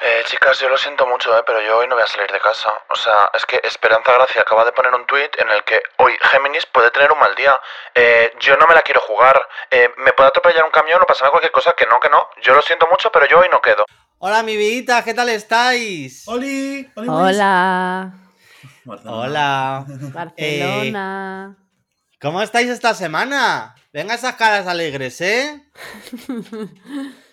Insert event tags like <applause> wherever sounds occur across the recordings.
Eh, chicas, yo lo siento mucho, eh, pero yo hoy no voy a salir de casa. O sea, es que Esperanza Gracia acaba de poner un tuit en el que hoy Géminis puede tener un mal día. Eh, yo no me la quiero jugar. Eh, me puede atropellar un camión o pasarme cualquier cosa que no, que no. Yo lo siento mucho, pero yo hoy no quedo. Hola, mi vidita, ¿qué tal estáis? ¡Oli! ¡Oli, Hola, Barcelona. Hola. Barcelona. ¿Cómo estáis esta semana? Venga esas caras alegres, ¿eh? <laughs>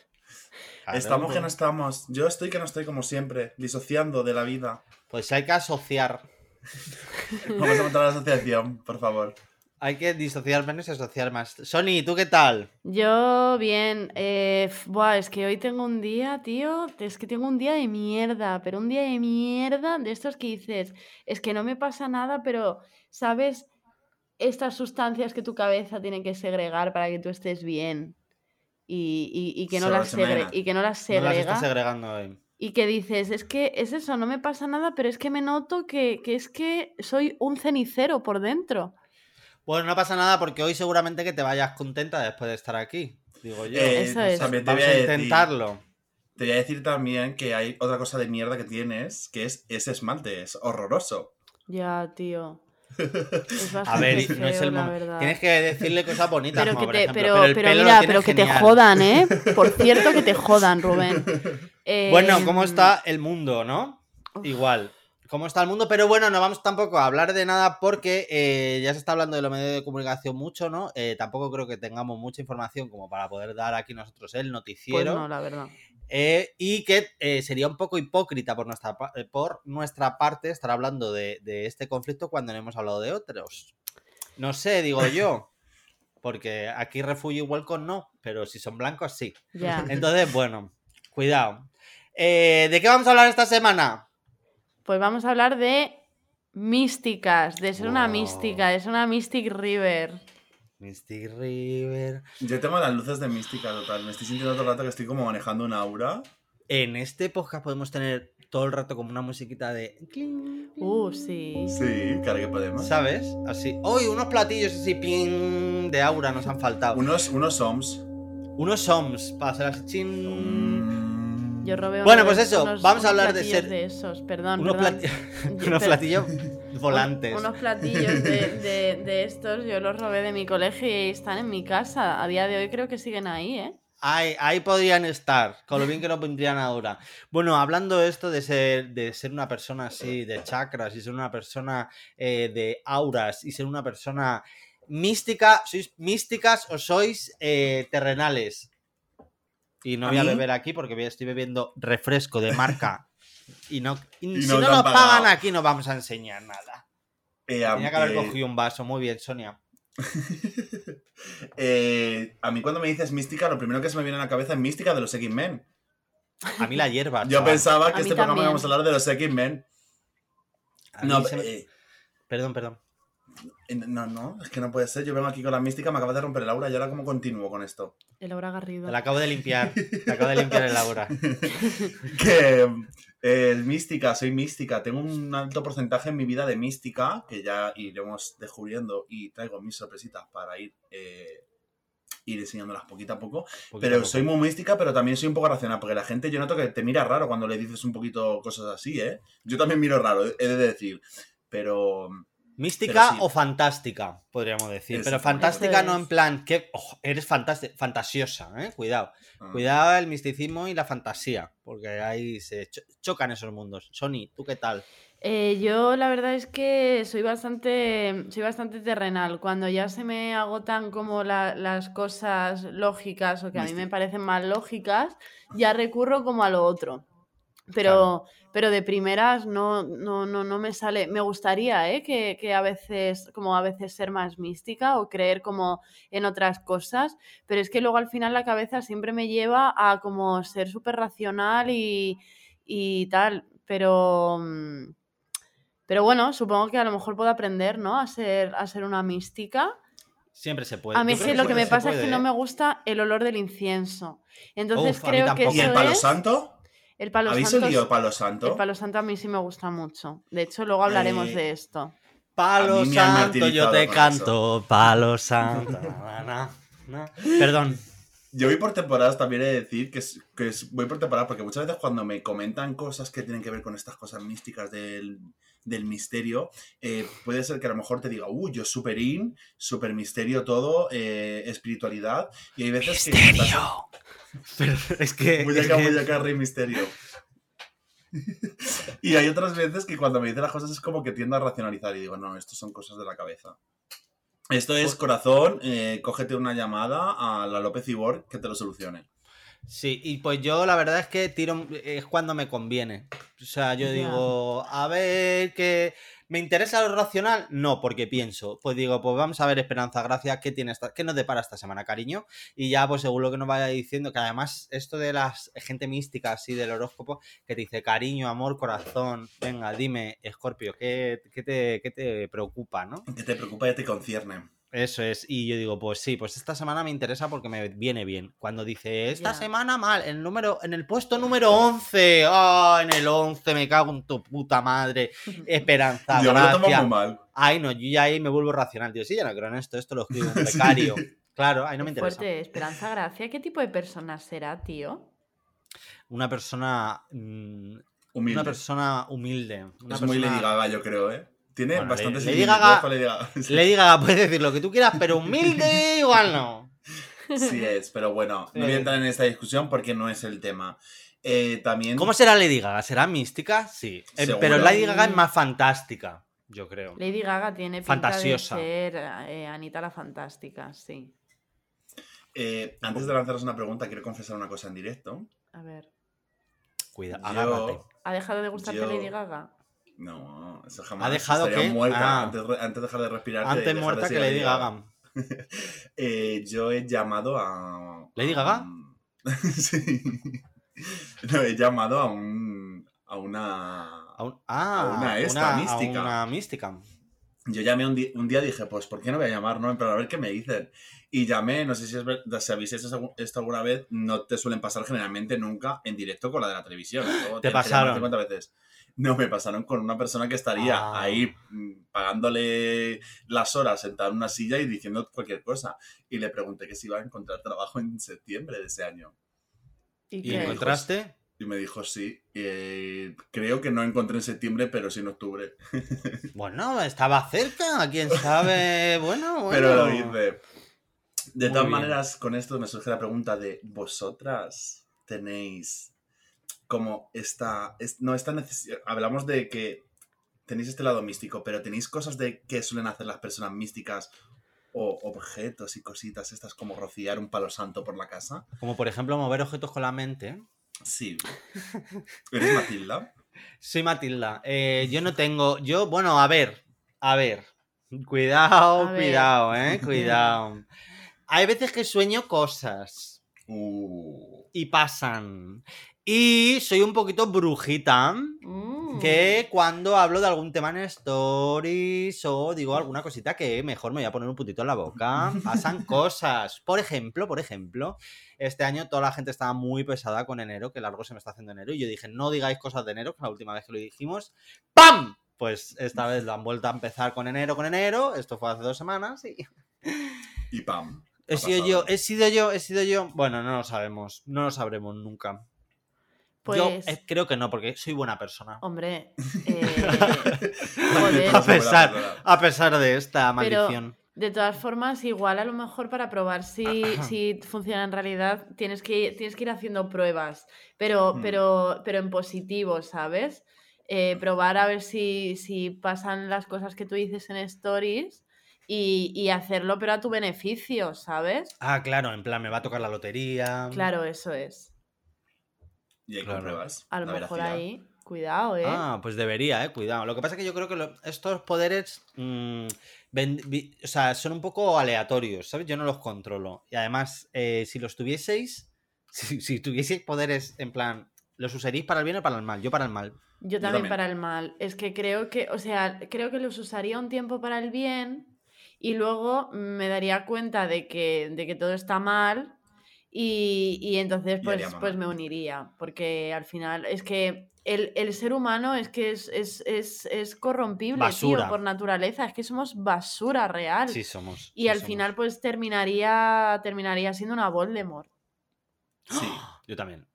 Claro, Estamos que no estamos. Yo estoy que no estoy como siempre, disociando de la vida. Pues hay que asociar. <laughs> Vamos a montar la asociación, por favor. Hay que disociar menos y asociar más. Sony, ¿tú qué tal? Yo bien, eh, buah, es que hoy tengo un día, tío, es que tengo un día de mierda, pero un día de mierda de estos que dices, es que no me pasa nada, pero ¿sabes estas sustancias que tu cabeza tiene que segregar para que tú estés bien? Y, y- y que, no las segre- y que no las No las segrega. estás segregando hoy. Y que dices, es que es eso, no me pasa nada, pero es que me noto que, que es que soy un cenicero por dentro. Bueno, no pasa nada porque hoy seguramente que te vayas contenta después de estar aquí. Digo yo. Eh, Eso es. También te Vamos voy a a decir- intentarlo. Te voy a decir también que hay otra cosa de mierda que tienes, que es ese esmalte, es horroroso. Ya, tío. A ver, no es el momento. Tienes que decirle cosas bonitas. Pero como que por te, ejemplo, pero, el pero pelo mira, pero que te jodan, ¿eh? <laughs> Por cierto, que te jodan, Rubén. Bueno, Em, ¿cómo está el mundo, no? uf. Igual. ¿Cómo está el mundo? Pero bueno, no vamos tampoco a hablar de nada porque eh, ya se está hablando de los medios de comunicación mucho, ¿no? Eh, tampoco creo que tengamos mucha información como para poder dar aquí nosotros el Pues noticiero. no, la verdad. Eh, y que eh, sería un poco hipócrita por nuestra, eh, por nuestra parte estar hablando de, de este conflicto cuando no hemos hablado de otros. No sé, digo <laughs> yo. Porque aquí refugio igual con no, pero si son blancos sí. Entonces, bueno, cuidado. Eh, ¿De qué vamos a hablar esta semana? Pues vamos a hablar de místicas, de ser una mística, de ser una Mystic River. Mystic River. Yo tengo las luces de mística total. Me estoy sintiendo todo el rato que estoy como manejando una aura. En este podcast podemos tener todo el rato como una musiquita de. Uh, sí. Sí, claro que podemos. ¿Sabes? Así. ¡Uy! Unos platillos así, ping, de aura nos han faltado. Unos, unos OMS. Unos soms para hacer así. chin. Mm. Yo robé Bueno, unos- pues eso, unos- vamos a hablar de ser- de esos, perdón, Unos, perdón. plati- <laughs> <laughs> unos platillos volantes. Unos platillos de, de- de estos, yo los robé de mi colegio y están en mi casa. A día de hoy creo que siguen ahí, ¿eh? Ahí, ahí podrían estar, con lo bien que nos vendrían ahora. Bueno, hablando de esto de ser, de ser una persona así, de chakras, y ser una persona eh, de auras, y ser una persona mística, ¿sois místicas o sois eh, terrenales? Y no ¿A voy a mí? beber aquí porque voy- estoy bebiendo refresco de marca. <laughs> Y no, y Y si no no nos pagan aquí no vamos a enseñar nada. Eh, Tenía que haber eh, cogido un vaso. Muy bien, Sonia. <laughs> eh, a mí cuando me dices mística, lo primero que se me viene a la cabeza es mística de los X-Men. A mí la hierba. <laughs> Yo chaval. pensaba que este programa íbamos a hablar de los X-Men. No, me- eh, Perdón, perdón. No, no, es que no puede ser. Yo vengo aquí con la mística, me acaba de romper el aura y ahora cómo continúo con esto. El Laura Garrido. La acabo de limpiar. Te acabo de limpiar el aura. <laughs> que eh, mística, soy mística. Tengo un alto porcentaje en mi vida de mística que ya iremos descubriendo y traigo mis sorpresitas para ir, eh, ir enseñándolas poquito a poco. Poquito a Pero poco. soy muy mística, pero también soy un poco racional, porque la gente yo noto que te mira raro cuando le dices un poquito cosas así, ¿eh? Yo también miro raro, he de decir. Pero Mística sí. o fantástica, podríamos decir. Eso. Pero fantástica no en plan que oh, eres fantástica, fantasiosa, ¿eh? Cuidado. ah, Cuidado el misticismo y la fantasía, porque ahí se cho- chocan esos mundos. Sony, ¿tú qué tal? Eh, yo la verdad es que soy bastante, soy bastante terrenal. Cuando ya se me agotan como la- las cosas lógicas o que a mí me parecen más lógicas, ya recurro como a lo otro. Pero, pero de primeras no, no, no, no me sale. Me gustaría, ¿eh? que, que a veces, como a veces ser más mística o creer como en otras cosas, pero es que luego al final la cabeza siempre me lleva a como ser súper racional y, y tal. Pero, mm, pero bueno, supongo que a lo mejor puedo aprender, ¿no? A ser, a ser una mística. Siempre se puede. A mí que lo que me pasa es que no ¿eh? me gusta el olor del incienso. Entonces Uf, a mí creo que. ¿Y el palo es... santo? El palo ¿Habéis santo olido es- palo santo? el palo santo a mí sí me gusta mucho. De hecho, luego hablaremos Eh, de esto. Palo santo, yo te canto. Palo <laughs> santo. na, na, na. Perdón. Yo voy por temporadas, también he de decir que, es, que es- voy por temporadas, porque muchas veces cuando me comentan cosas que tienen que ver con estas cosas místicas del, del misterio, eh, puede ser que a lo mejor te diga, uy, yo super in, super misterio todo, eh, espiritualidad, y hay veces que... <laughs> Pero es que. <laughs> Muy acá, muy acá, rey misterio. <laughs> y hay otras veces que cuando me dicen las cosas es como que tiendo a racionalizar y digo, no, esto son cosas de la cabeza. Esto es corazón, eh, cógete una llamada a la López Ibor que te lo solucione. Sí, y pues yo la verdad es que tiro es cuando me conviene. O sea, yo digo, a ver, que ¿me interesa lo racional? No, porque pienso, pues digo, pues vamos a ver Esperanza Gracia, ¿qué tiene esta, qué nos depara esta semana, cariño? Y ya, pues según lo que nos vaya diciendo, que además esto de las gente mística así del horóscopo, que te dice cariño, amor, corazón, venga, dime, Escorpio, ¿qué, qué te, qué te preocupa, no? Que te preocupa y te concierne. Eso es, y yo digo, pues sí, pues esta semana me interesa porque me viene bien. Cuando dice, esta semana mal, el número, en el puesto número 11, ¡ah! en el 11, me cago en tu puta madre, <laughs> esperanza, yo me lo tomo gracia. muy mal. Ay, no, yo ya ahí me vuelvo racional, digo, sí, ya no creo en esto, esto lo escribe un <laughs> becario. Claro, ahí no me interesa. fuerte, Esperanza Gracia. ¿Qué tipo de persona será, tío? Una persona, mm, Humilde. una persona humilde. Una es muy Lady Gaga, yo creo, ¿eh? Tiene Bueno, bastante Lady Gaga- Lady Gaga. Sí. Le diga, puedes decir lo que tú quieras, pero humilde <laughs> igual no. Sí es, pero bueno, no voy a entrar en esta discusión porque no es el tema. Eh, también... ¿Cómo será Lady Gaga? ¿Será mística? Sí. Eh, pero Lady Gaga es más fantástica, yo creo. Lady Gaga tiene pinta Fantasiosa. de ser eh, Anita la Fantástica, sí. Eh, antes de lanzaros una pregunta, quiero confesar una cosa en directo. A ver. Cuida, Yo- agárrate. ¿Ha dejado de gustarte Yo- Lady Gaga? No, eso jamás. ¿Ha dejado qué? muerta Ah. antes, de- antes de dejar de respirar. Antes de muerta que Lady Gaga. <laughs> Eh, yo he llamado a. ¿Lady a Gaga? <laughs> sí. No, he llamado a un. a una. A un- ah, A una esta, a mística. una mística. Yo llamé un, un día dije, pues, ¿por qué no voy a llamar? No, pero a ver qué me dicen. Y llamé, no sé si, es, ver- si habéis hecho esto- alguna vez, no te suelen pasar generalmente nunca en directo con la de la televisión. Te llaman pasaron. 50 veces. No, me pasaron con una persona que estaría Ah. ahí mm, pagándole las horas sentada en una silla y diciendo cualquier cosa. Y le pregunté que si iba a encontrar trabajo en septiembre de ese año. ¿Y, ¿Y encontraste? Y me dijo sí. Eh, creo que no encontré en septiembre, pero sí en octubre. <laughs> Bueno, estaba cerca, quién sabe. Bueno, bueno. Pero lo hice. De Muy todas bien. maneras, con esto me surge la pregunta de ¿vosotras tenéis como esta... es- no, esta necesidad... Hablamos de que tenéis este lado místico, pero tenéis cosas de que suelen hacer las personas místicas o objetos y cositas estas como rociar un palo santo por la casa. Como por ejemplo mover objetos con la mente. Sí. ¿Eres Matilda? <laughs> Soy Matilda. Eh, yo no tengo. Yo, bueno, a ver. A ver. Cuidado, A ver. cuidado, eh. <laughs> Cuidado. Hay veces que sueño cosas. Uh, Y pasan. Y soy un poquito brujita. Mm. Que cuando hablo de algún tema en stories o digo alguna cosita que mejor me voy a poner un putito en la boca, <laughs> pasan cosas. Por ejemplo, por ejemplo, este año toda la gente estaba muy pesada con enero, que largo se me está haciendo enero, y yo dije, no digáis cosas de enero, que la última vez que lo dijimos, ¡pam! Pues esta vez lo han vuelto a empezar con enero, con enero, esto fue hace dos semanas y... y pam. He sido pasado. yo, he sido yo, he sido yo. Bueno, no lo sabemos, no lo sabremos nunca. Yo Pues- eh, creo que no, porque soy buena persona. Hombre, <laughs> eh, joder. A pesar, a pesar de esta Pero- maldición. De todas formas, igual a lo mejor para probar si, <clears throat> si funciona en realidad, tienes que, tienes que ir haciendo pruebas, pero, Hmm. pero, pero en positivo, ¿sabes? Eh, probar a ver si, si pasan las cosas que tú dices en stories y, y hacerlo, pero a tu beneficio, ¿sabes? Ah, claro, en plan, me va a tocar la lotería. Claro, eso es. Y hay Claro. compruebas. A lo la mejor veracidad. ahí, cuidado, ¿eh? Ah, pues debería, eh, cuidado. Lo que pasa es que yo creo que lo- estos poderes mm, ven- vi- o sea, son un poco aleatorios, ¿sabes? Yo no los controlo. Y además, eh, si los tuvieseis, <laughs> si, si tuvieseis poderes en plan, ¿los usaríais para el bien o para el mal? Yo para el mal. Yo también también. para el mal. Es que creo que, o sea, creo que los usaría un tiempo para el bien y luego me daría cuenta de que, de que todo está mal y, y entonces pues, pues me uniría. Porque al final es que el, el ser humano es que es, es, es, es corrompible, tío, por naturaleza. Es que somos basura real. Sí, somos. y sí al somos. final pues terminaría, terminaría siendo una Voldemort. Sí. <gasps> Yo también.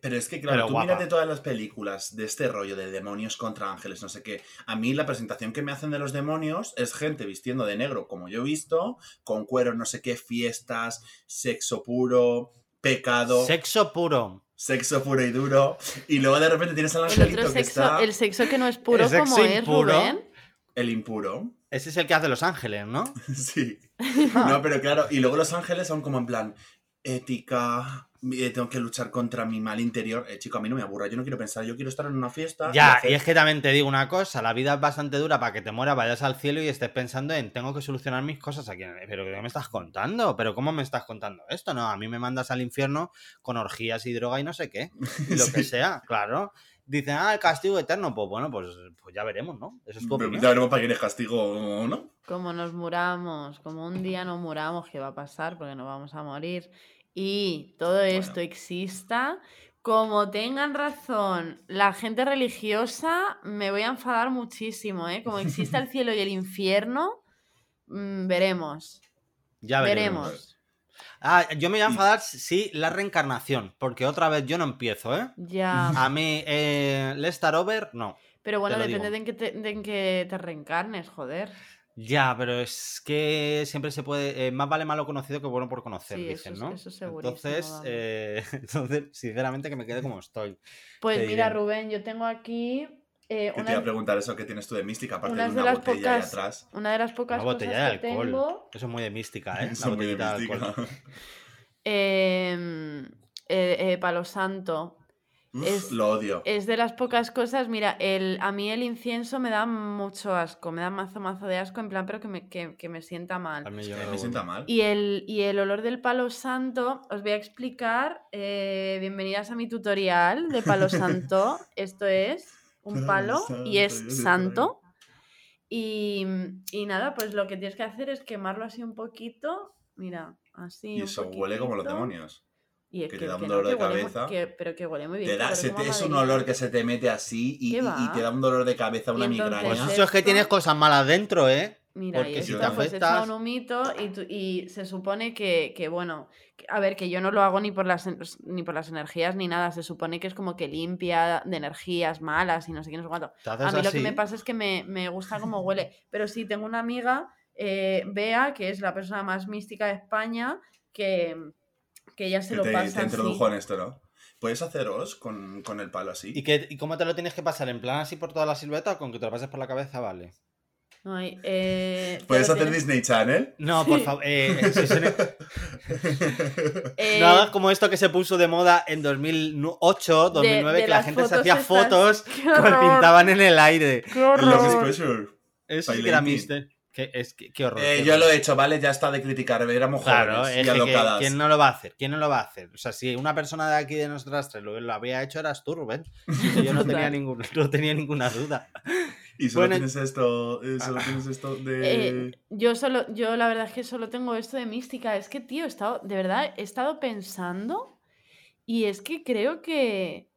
Pero es que, claro, Pero tú guapa. mírate todas las películas de este rollo de demonios contra ángeles, no sé qué. A mí la presentación que me hacen de los demonios es gente vistiendo de negro, como yo he visto, con cuero, no sé qué, fiestas, sexo puro, pecado, Sexo puro. sexo puro y duro. Y luego de repente tienes al El angelito otro que sexo, está el sexo que no es puro El como es. Rubén. el impuro. Ese es el que hace Los Ángeles, ¿no? <laughs> Sí. <laughs> No, pero claro, y luego los ángeles son como en plan ética, tengo que luchar contra mi mal interior. Eh, chico, a mí no me aburra, yo no quiero pensar, yo quiero estar en una fiesta. y Ya, hacer- y es que también te digo una cosa, la vida es bastante dura para que te mueras, vayas al cielo y estés pensando en tengo que solucionar mis cosas aquí. Pero ¿qué me estás contando? ¿Pero cómo me estás contando esto? No, a mí me mandas al infierno con orgías y droga y no sé qué. <laughs> Y lo que sea, claro. Dicen, ah, el castigo eterno. Pues bueno, pues, pues ya veremos, ¿no? Eso es tu Pero opinión. Ya veremos para quién es castigo o no. Como nos muramos, como un día no muramos, ¿qué va a pasar? Porque no vamos a morir. Y todo esto exista, como tengan razón la gente religiosa, me voy a enfadar muchísimo, ¿eh? Como existe el cielo y el infierno, mm, veremos. Ya veremos. Veremos. Ah, yo me voy a enfadar si la reencarnación, porque otra vez yo no empiezo, ¿eh? Ya. A mí, eh, Let's Start Over, no. Pero bueno, depende de en, que te, de en que te reencarnes, joder. Ya, pero es que siempre se puede. eh, más vale malo conocido que bueno por conocer, Sí, eso dicen, es- ¿no? eso entonces, eh, <laughs> entonces, sinceramente, que me quede como estoy. Pues mira. Rubén, yo tengo aquí eh, Que te una, iba a preguntar eso que tienes tú de mística, aparte de de una las botella ahí pocas, atrás. una de las pocas Una botella cosas de que alcohol. tengo. Eso es muy de mística, ¿eh? <laughs> La Eso de botellita de alcohol. <laughs> em, eh, eh, Palo Santo. Uf, Es- Lo odio. Es de las pocas cosas, mira, el, a mí el incienso me da mucho asco, me da mazo mazo de asco, en plan, pero que me, que, que me sienta A mal. mí yo no me lo sienta vuelvo. mal. Y el, y el olor del palo santo, os voy a explicar, eh, bienvenidas a mi tutorial de palo <laughs> santo. Esto es un Palo y es santo. Y, y nada, pues lo que tienes que hacer es quemarlo así un poquito, mira, así. Y un eso huele como los demonios. Y es que que, te da un dolor de muy- cabeza. que- pero que huele muy bien. Te da- se te- es un olor que se te mete así y, ¿Qué y- te da un dolor de cabeza, una migraña. Pues eso es que tienes cosas malas dentro, ¿eh? Mira, Porque y si esto te pues echa afectas- un humito y, tu- y se supone que, que, bueno, que- a ver, que yo no lo hago ni por, las, ni por las energías ni nada, se supone que es como que limpia de energías malas y no sé qué, no sé cuánto. A mí lo que me pasa es que me, me gusta cómo huele, pero sí, tengo una amiga, eh, Bea, que es la persona más mística de España, que, que ella se Que lo te, pasa te introdujo así. en esto, ¿no? ¿Puedes haceros con, con el palo así? ¿Y, qué- ¿Y cómo te lo tienes que pasar? ¿En plan así por toda la silueta o con que te lo pases por la cabeza? Vale. Ay, eh, te ¿Puedes hacer tienes- Disney Channel? No, por favor. eh, eh, No <laughs> hagas como esto que se puso de moda en 2008, 2009, de que la gente se hacía estas. fotos ¡Qué que pintaban en el aire. ¡Qué Love. Eso sí que era mister. Es qué horror. Eh, qué yo horror. lo he hecho, ¿vale? Ya está de criticar. Éramos Claro, jóvenes es y que. ¿quién no lo va a hacer? ¿Quién no lo va a hacer? O sea, si una persona de aquí de nosotras tres lo, lo había hecho, eras tú, Rubén. <laughs> Yo no tenía, ningún, no tenía ninguna duda. Y solo Bueno, tienes esto, eh, <laughs> solo tienes esto de... Eh, yo solo, yo la verdad es que solo tengo esto de mística. Es que, tío, he estado, de verdad, he estado pensando y es que creo que.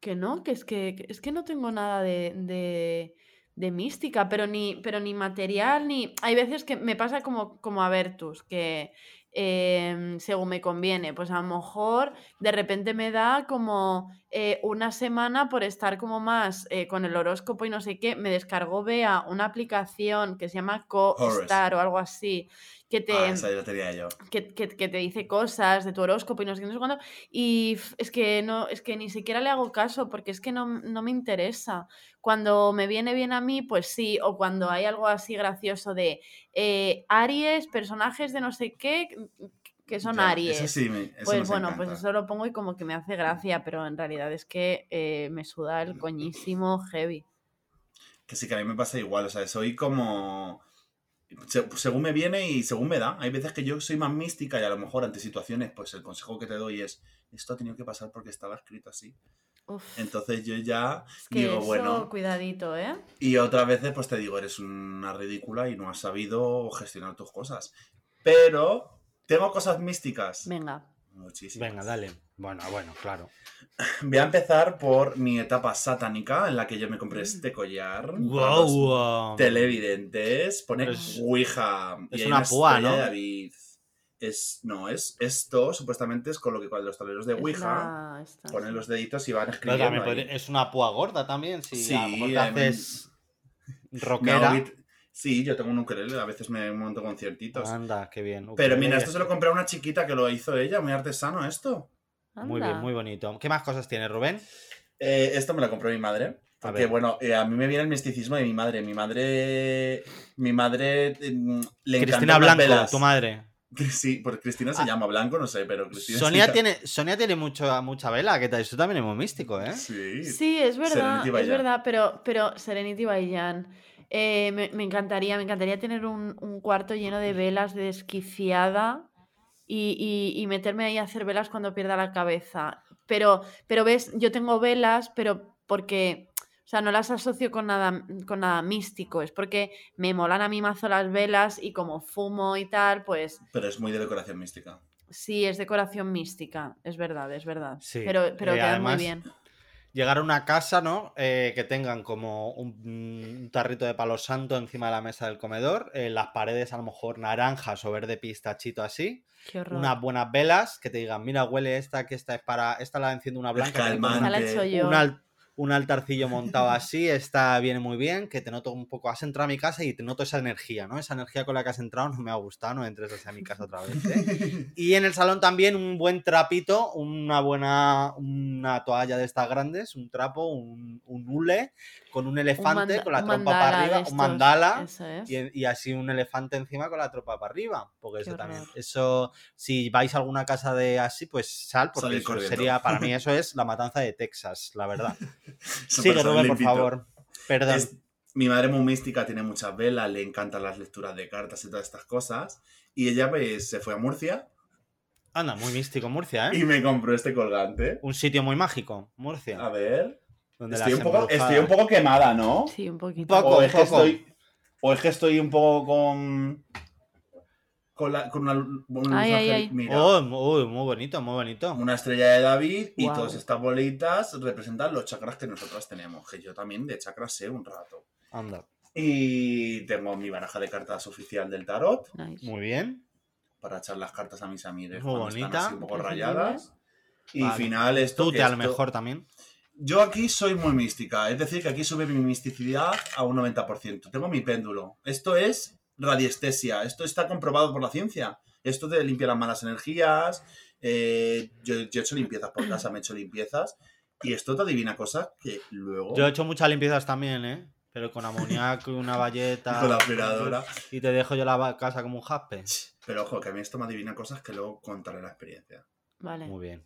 Que no, que es que, que- es que no tengo nada de, de, de mística, pero ni, pero ni material, ni. Hay veces que me pasa como, como a Vertus, que em, según me conviene, pues a lo mejor de repente me da como eh, una semana por estar como más eh, con el horóscopo y no sé qué, me descargó Bea una aplicación que se llama Co-Star o algo así, que te, Ah, esa ya la tenía yo. que, que- que te dice cosas de tu horóscopo y no sé qué, no sé cuándo, y es que no, es que ni siquiera le hago caso porque es que no, no me interesa. Cuando me viene bien a mí, pues sí, o cuando hay algo así gracioso de eh, Aries, personajes de no sé qué, que son Ya, Aries. Eso sí, me, eso Pues bueno, encanta. pues eso lo pongo y como que me hace gracia, pero en realidad es que eh, me suda el coñísimo heavy. Que sí, que a mí me pasa igual. O sea, soy como... se- según me viene y según me da. Hay veces que yo soy más mística y a lo mejor ante situaciones, pues el consejo que te doy es, esto ha tenido que pasar porque estaba escrito así. Uf, Entonces yo ya es que digo, eso, bueno, cuidadito, ¿eh? y otras veces pues te digo, eres una ridícula y no has sabido gestionar tus cosas. Pero tengo cosas místicas. Venga. Muchísimas. Venga, dale. Bueno, bueno, claro. Voy a empezar por mi etapa satánica en la que yo me compré Mm. este collar. Wow. Televidentes. Pone Es- Ouija. es una púa, ¿no? de David. Es, no, es esto supuestamente es con lo que con los tableros de Es Ouija la- esta, ponen los deditos y van escribiendo. podría- es una púa gorda también. Si Sí, a lo mejor te mí- haces Me rockera. Sí, yo tengo un ukelele, a veces me monto conciertitos. Anda, qué bien. Pero mira, esto se lo compré a una chiquita que lo hizo ella, muy artesano esto. Muy bien, muy bonito. ¿Qué más cosas tiene Rubén? Eh, esto me lo compró mi madre. Porque, bueno, eh, a mí me viene el misticismo de mi madre. Mi madre. Mi madre mm, le Cristina las Blanco, velas. tu madre. <laughs> Sí, porque Cristina se Ah. llama Blanco, no sé, pero Cristina. Sonia tiene, Sonia tiene mucho, mucha vela, que? Eso también es muy místico, ¿eh? Sí. Sí, es verdad, Serenity es verdad, pero, pero Serenity Bayan. Eh, me, me encantaría, me encantaría tener un, un cuarto lleno de velas de desquiciada y, y- y meterme ahí a hacer velas cuando pierda la cabeza. Pero, pero ves, yo tengo velas, pero porque, o sea, no las asocio con nada, con nada místico, es porque me molan a mí mazo las velas y como fumo y tal, pues Pero es muy de decoración mística. sí, es decoración mística, es verdad, es verdad. Sí, Pero, pero eh, queda además, muy bien. Llegar a una casa, ¿no? Eh, que tengan como un, un tarrito de palo santo encima de la mesa del comedor, eh, las paredes a lo mejor naranjas o verde pistachito así, Qué horror. unas buenas velas que te digan, mira, huele esta, que esta es para, esta la enciendo una blanca, pongo calmante. Esa un, al- un altarcillo montado así, está viene muy bien, que te noto un poco, has entrado a mi casa y te noto esa energía, ¿no? Esa energía con la que has entrado no me ha gustado, no entres hacia mi casa otra vez. ¿eh? <laughs> Y en el salón también un buen trapito, una buena, una toalla de estas grandes, un trapo, un, un hule, con un elefante con la trompa para arriba, estos, un mandala. Es. Y, y así un elefante encima con la tropa para arriba. Porque Qué eso también. Eso, si vais a alguna casa de así, pues sal, porque eso sería, para mí, <laughs> eso es la matanza de Texas, la verdad. <laughs> <laughs> Sigue, Rubén, por favor. Perdón. Es- mi madre muy mística, tiene muchas velas, le encantan las lecturas de cartas y todas estas cosas. Y ella pues, se fue a Murcia Anda, muy místico Murcia, ¿eh? y me compró este colgante. Un sitio muy mágico, Murcia. A ver. donde Estoy un, poco, embrujadas- estoy un poco quemada, ¿no? Sí, un poquito. Poco, o, es que poco. estoy, o es que estoy un poco con. Con, la, con una, una Ay, luz ay, angel- ay. Mira, Oh, muy, muy bonito, muy bonito. una estrella de David y todas estas bolitas representan los chakras que nosotros tenemos. Que yo también de chakras sé un rato. Anda. Y tengo mi baraja de cartas oficial del tarot Nice. Muy bien. para echar las cartas a mis amigos Muy están bonita. así un poco rayadas. Y Vale. final esto. Tú que te a lo mejor también. Yo aquí soy muy mística, es decir, que aquí sube mi misticidad a un 90%. Tengo mi péndulo. Esto es radiestesia, esto está comprobado por la ciencia. Esto te limpia las malas energías. eh, yo, yo he hecho limpiezas por casa, me he hecho limpiezas. Y esto te adivina cosas que luego. Yo he hecho muchas limpiezas también, ¿eh? Pero con amoníaco y una valleta. <laughs> Con la aspiradora. Y te dejo yo la casa como un jaspe. Pero ojo, que a mí esto me adivina cosas que luego contaré la experiencia. Vale. Muy bien.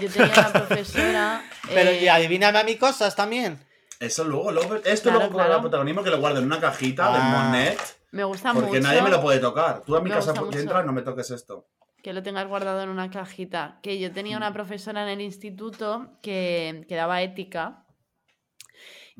Yo tenía una <laughs> profesora. Pero eh, y adivíname a mí cosas también. Eso luego, luego esto Claro, luego claro. el protagonismo que lo guardo en una cajita de Ah. Monet. Me gusta Porque mucho nadie me lo puede tocar. Tú a mi Me casa mucho. entras, no me toques esto. que lo tengas guardado en una cajita. Que yo tenía una profesora en el instituto que, que daba ética.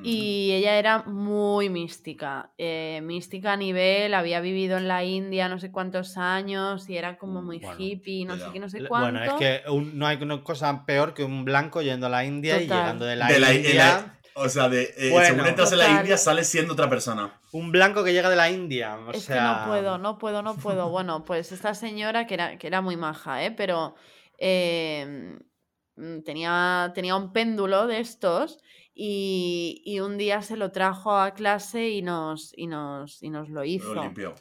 Y ella era muy mística, eh, mística a nivel, había vivido en la India no sé cuántos años y era como muy Bueno, hippie, no sé qué, no sé cuánto. Bueno, es que un- no hay una cosa peor que un blanco yendo a la India y llegando de la De la- India. la- O sea, de, eh, Bueno, según entras en la. India, sales siendo otra persona. Un blanco que llega de la India. O es sea... que no puedo, no puedo, no puedo. <laughs> Bueno, pues esta señora que era, que era muy maja, ¿eh? Pero eh, mm, tenía, tenía un péndulo de estos y, y un día se lo trajo a clase y nos, y nos, y nos lo hizo. Lo limpió.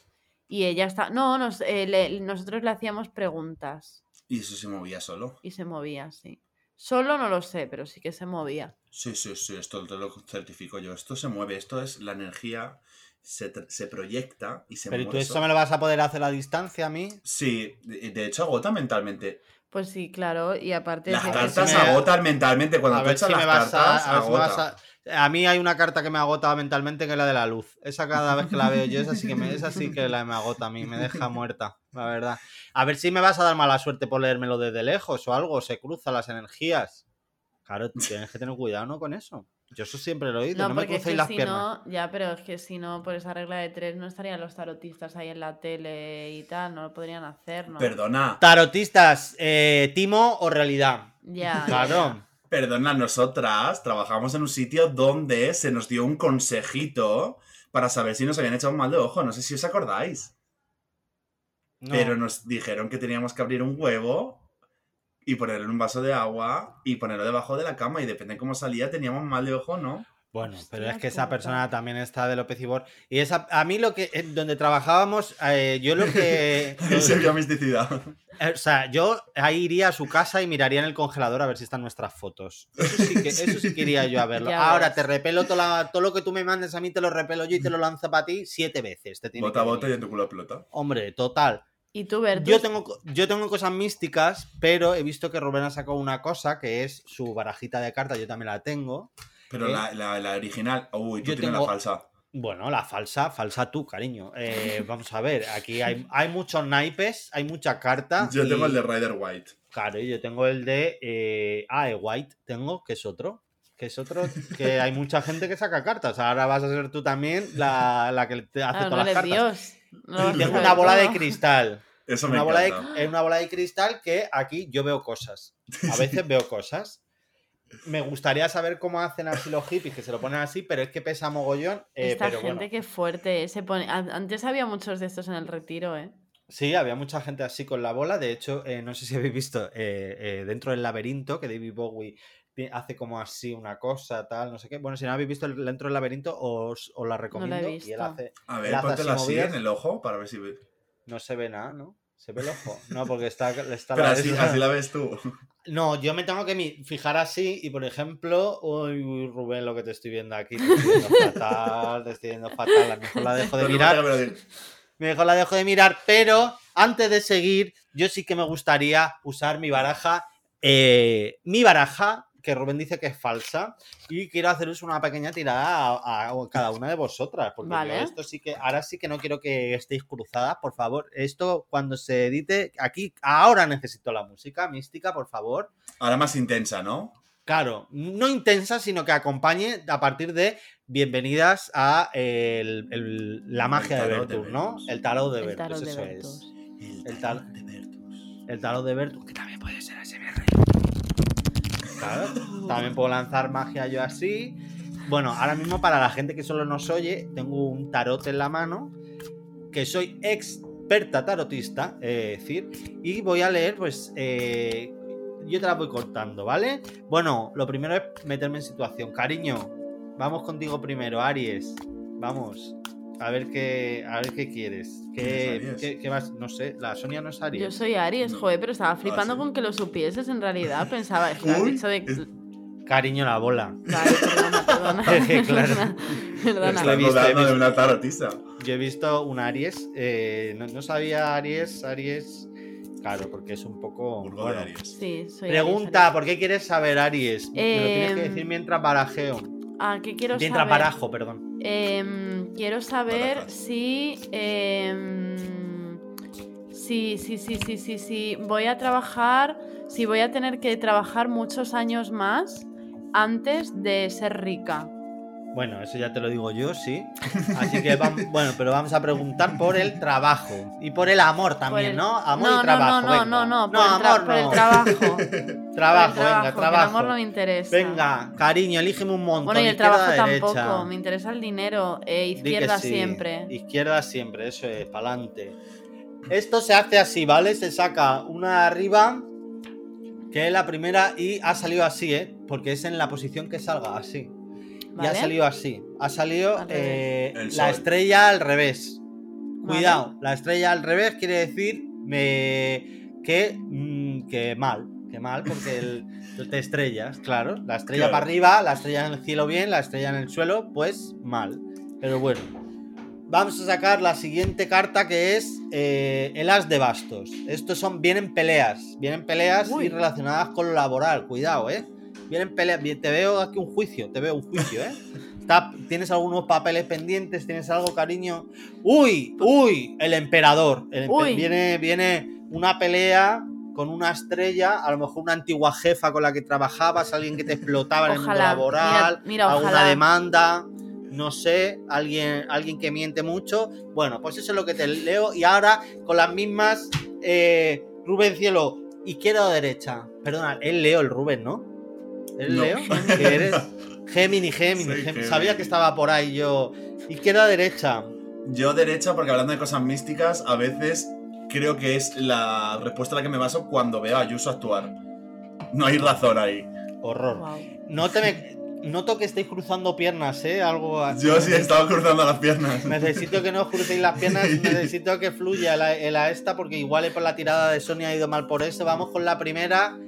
Y ella está. No, nos, eh, le- nosotros le hacíamos preguntas Y eso se movía solo. y se movía, sí. Solo no lo sé, pero sí que se movía. Sí, sí, sí, esto te lo certifico yo. Esto se mueve, esto es la energía, se, se proyecta y se Pero ¿y tú mueve. eso me lo vas a poder hacer a distancia a mí? Sí, de, de hecho agota mentalmente. Pues sí, claro. Y aparte. Las cartas si me- agotan mentalmente. Cuando a tú ver echas si las me vas cartas, a, a si agota. vas a... a mí hay una carta que me agota mentalmente que es la de la luz. Esa cada vez que la veo yo, esa sí que me, esa sí que la me agota a mí, me deja muerta, la verdad. A ver si me vas a dar mala suerte por leérmelo desde lejos o algo, se cruzan las energías. Claro, tienes que tener cuidado, ¿no? Con eso. Yo eso siempre lo he oído, no, No, me es crucéis que las si piernas. no, ya, pero es que si no, por esa regla de tres, no estarían los tarotistas ahí en la tele y tal, no lo podrían hacer, ¿no? Perdona, Tarotistas, eh, timo o realidad. Ya, ya, Claro. perdona, nosotras trabajamos en un sitio donde se nos dio un consejito para saber si nos habían echado un mal de ojo. No sé si os acordáis. No. Pero nos dijeron que teníamos que abrir un huevo y ponerlo en un vaso de agua y ponerlo debajo de la cama y depende de cómo salía teníamos mal de ojo, ¿no? Bueno, pero es que esa persona también está de López Ibor. Y esa, a mí lo que, en donde trabajábamos, eh, yo lo que... <laughs> Se vio misticidad. Eh, <laughs> O sea, yo ahí iría a su casa y miraría en el congelador a ver si están nuestras fotos. Eso sí que, eso sí que iría yo a <laughs> verlo. Ya Ahora ves. te repelo todo, la- todo lo que tú me mandes a mí, te lo repelo yo y te lo lanzo para ti siete veces. Te tiene Bota a que bota y en tu culo explota. Hombre, total. ¿Y tú, Bertus? Yo tengo, yo tengo cosas místicas, pero he visto que Rubén ha sacado una cosa que es su barajita de cartas. Yo también la tengo. Pero ¿Eh? la, la, la original, uy, tú Yo tienes tengo- la falsa. Bueno, la falsa, falsa tú, cariño. Eh, <laughs> vamos a ver, aquí hay, hay muchos naipes, hay mucha carta. Yo tengo el de Rider White. Claro, y yo tengo el de. Eh, ah, el White tengo, que es otro. Que es otro, que hay mucha gente que saca cartas. Ahora vas a ser tú también la, la que te hace Ah, no todas las cartas. Dios. No Tengo una bola de cristal. Eso me Una bola, de, es una bola de cristal que aquí yo veo cosas. A <laughs> veces veo cosas. Me gustaría saber cómo hacen así los hippies, que se lo ponen así, pero es que pesa mogollón. eh, Esta pero gente bueno. que fuerte. eh, Se pone... an- Antes había muchos de estos en el retiro, ¿eh? Sí, había mucha gente así con la bola. De hecho, eh, no sé si habéis visto eh, eh, dentro del laberinto que David Bowie hace como así una cosa, tal, no sé qué. Bueno, si no habéis visto el, dentro del laberinto, os, os la recomiendo. Y él hace. A ver, póntela así movidas. en el ojo para ver si ve. No se ve nada, ¿no? ¿Se ve el ojo? No, porque está, está Pero la así, así la ves tú. No, yo me tengo que fijar así y, por ejemplo, uy, uy, Rubén, lo que te estoy viendo aquí, te estoy viendo fatal, te estoy viendo fatal, a lo mejor la dejo de mirar. Mejor la dejo de mirar, pero antes de seguir, yo sí que me gustaría usar mi baraja, eh, mi baraja, que Rubén dice que es falsa, y quiero haceros una pequeña tirada a, a cada una de vosotras, porque Vale. esto sí que, ahora sí que no quiero que estéis cruzadas, por favor, esto cuando se edite, aquí, ahora necesito la música mística, por favor. Ahora más intensa, ¿no? Claro, no intensa, sino que acompañe a partir de bienvenidas a el- el- la magia de Vertus, ¿no? El tarot de Vertus, de eso Bertus. es. El, tarot de Vertus. El tarot de Vertus, que también puede ser ASMR. También puedo lanzar magia yo así. Bueno, ahora mismo para la gente que solo nos oye, tengo un tarot en la mano, que soy experta tarotista, eh, es decir, y voy a leer, pues, eh, yo te la voy cortando, ¿vale? Bueno, lo primero es meterme en situación. Cariño, vamos contigo primero, Aries. Vamos. A ver qué, a ver qué quieres. ¿Quién es ¿Qué, qué- qué vas? No sé, la Sonia no es Aries. Yo soy Aries, No. joder, pero estaba flipando sí. con que lo supieses en realidad. Pensaba, es que has dicho de. es- Cariño, la bola. Vale, perdona, perdona. <laughs> Claro. <laughs> perdona, perdona. Lo he visto, he de una. Yo he visto un Aries. eh, no, no sabía Aries, Aries. Claro, porque es un poco. Burgo bueno. de Aries. Sí, soy Pregunta, Aries, ¿por qué quieres saber Aries? Me lo tienes que Em, decir mientras barajeo. Ah, ¿qué quiero Mientras saber? barajo, perdón. Em, quiero saber si. em, sí, sí, sí, sí, sí, sí. Voy a trabajar. Si voy a tener que trabajar muchos años más antes de ser rica. Bueno, eso ya te lo digo yo, sí. Así que vamos, <laughs> bueno, pero vamos a preguntar por el trabajo y por el amor también, el- ¿no? Amor no, y trabajo. No, no, venga. no, no, por, el, amor por el no. trabajo. Trabajo, <laughs> Por el venga, que El trabajo. amor no me interesa. Venga, cariño, elígeme un montón. Bueno, y el trabajo derecha. tampoco. Me interesa el dinero. Eh, izquierda sí. siempre. Izquierda siempre, eso es, pa'lante. Esto se hace así, ¿vale? Se saca una arriba, que es la primera, y ha salido así, ¿eh? Porque es en la posición que salga, así. Y ha salido así. Ha salido Al eh, la estrella al revés. Vale. Cuidado, la estrella al revés quiere decir me- que, mm, que mal. Que mal, porque <laughs> el- te estrellas, claro. La estrella Claro. para arriba, la estrella en el cielo bien, la estrella en el suelo, pues mal. Pero bueno. Vamos a sacar la siguiente carta que es eh, el as de bastos. Estos son, vienen peleas. Vienen peleas Uy. y relacionadas con lo laboral. Cuidado, ¿eh? Vienen peleas. Te veo aquí un juicio. Te veo un juicio, ¿eh? <laughs> ¿Tienes algunos papeles pendientes? ¿Tienes algo, cariño? ¡Uy! ¡Uy! El emperador. El empe- Uy. Viene, viene una pelea con una estrella, a lo mejor una antigua jefa con la que trabajabas, alguien que te explotaba en el mundo laboral, Mira- mira, alguna demanda, no sé, alguien, alguien que miente mucho. Bueno, pues eso es lo que te leo. Y ahora con las mismas, eh, Rubén Cielo, izquierda o derecha. Perdona, es Leo el Rubén, ¿no? ¿Es No. Leo? <laughs> ¿Qué eres? Gémini, Gémini, Soy Gémini. Gémini. Sabía que estaba por ahí yo. Izquierda o derecha. Yo derecha, porque hablando de cosas místicas, a veces creo que es la respuesta a la que me baso cuando veo a Ayuso actuar. No hay razón ahí. Horror. No te me... Noto que estáis cruzando piernas, ¿eh? Algo así. Yo sí he estado cruzando las piernas. Necesito que no os crucéis las piernas, <laughs> necesito que fluya la, la esta, porque igual por la tirada de Sony ha ido mal por eso. Vamos con la primera.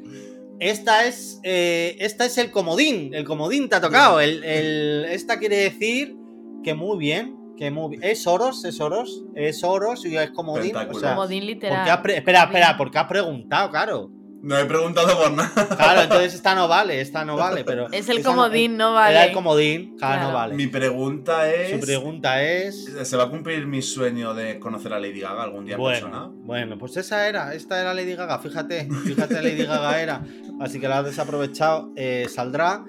Esta es, eh, esta es el comodín. El comodín te ha tocado. El, el- esta quiere decir que muy bien. Que muy bien. Es oros, es oros. Es oros y es comodín. O sea, Comodín ¿por literal. has pre- espera, espera, porque has preguntado, claro. No he preguntado por nada. Claro, entonces esta no vale, esta no vale, pero. Es el no- comodín, no Era vale. el comodín, claro, no vale. Mi pregunta es. Su pregunta es. ¿Se va a cumplir mi sueño de conocer a Lady Gaga algún día en Bueno, persona? bueno, pues esa era, esta era Lady Gaga, fíjate, fíjate Lady Gaga era, así que la has desaprovechado, eh, saldrá.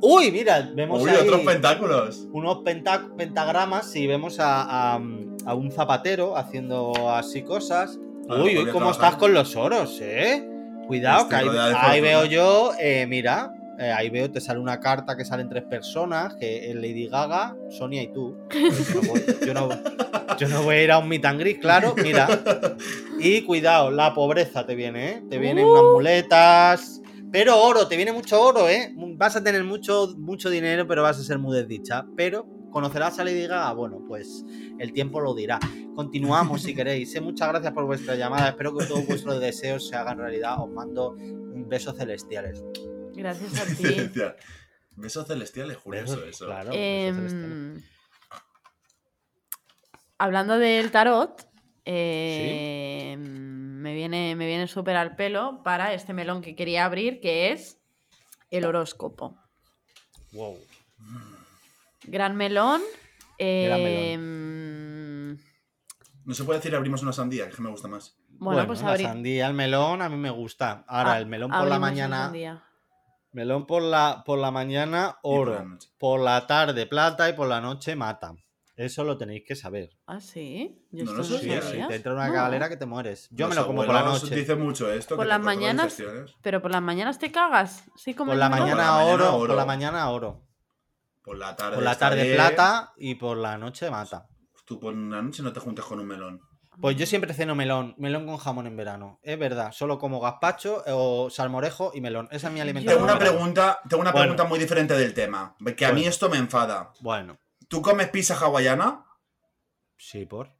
Uy, mira, vemos Uy, ahí otros pentáculos. unos penta- pentagramas y vemos a, a- a un zapatero haciendo así cosas. Claro, uy, uy, cómo estás con los oros, eh. Cuidado, Estoy que ahí, veo yo, eh, mira, eh, ahí veo, te sale una carta que salen tres personas, que es Lady Gaga, Sonia y tú. Yo no voy, yo no- yo no voy a ir a un meet and greet, claro, mira. Y cuidado, la pobreza te viene, ¿eh? Te vienen Uh. unas muletas. Pero oro, te viene mucho oro, ¿eh? Vas a tener mucho, mucho dinero, pero vas a ser muy desdicha. Pero conocerás a Lady Gaga, bueno, pues el tiempo lo dirá. Continuamos si <laughs> queréis. ¿eh? Muchas gracias por vuestra llamada. Espero que todos vuestros <laughs> deseos se hagan realidad. Os mando besos celestiales. Gracias a <laughs> ti. Besos celestiales, curioso eso. Claro, besos celestiales. hablando del tarot, eh, me viene, me viene súper al pelo para este melón que quería abrir, que es el horóscopo. Wow. Gran melón. Gran em, No se puede decir abrimos una sandía, que es que me gusta más. bueno, pues la sandía, el melón, a mí me gusta. Ahora, Ah, el melón por la mañana. Melón por la, por la mañana, por oro. la por la tarde, plata y por la noche, mata. Eso lo tenéis que saber. Ah, sí. Yo No Sí, sabía, sí, sabía. te entra una No. galera que te mueres. Yo Los me lo como por la noche. Dicen mucho esto. Por las mañanas-. Pero por las mañanas te cagas. Sí, como Por la mañana, Por la mañana, oro, oro. por la mañana oro. Por la tarde. Por la tarde plata y por la noche mata. Tú por una noche no te juntes con un melón. Pues yo siempre ceno melón, melón con jamón en verano. Es verdad, solo como gazpacho o salmorejo y melón. Esa es mi alimentación. Tengo una pregunta, tengo una Bueno. pregunta muy diferente del tema. Que a mí esto me enfada. Bueno, ¿Tú comes pizza hawaiana? sí, por.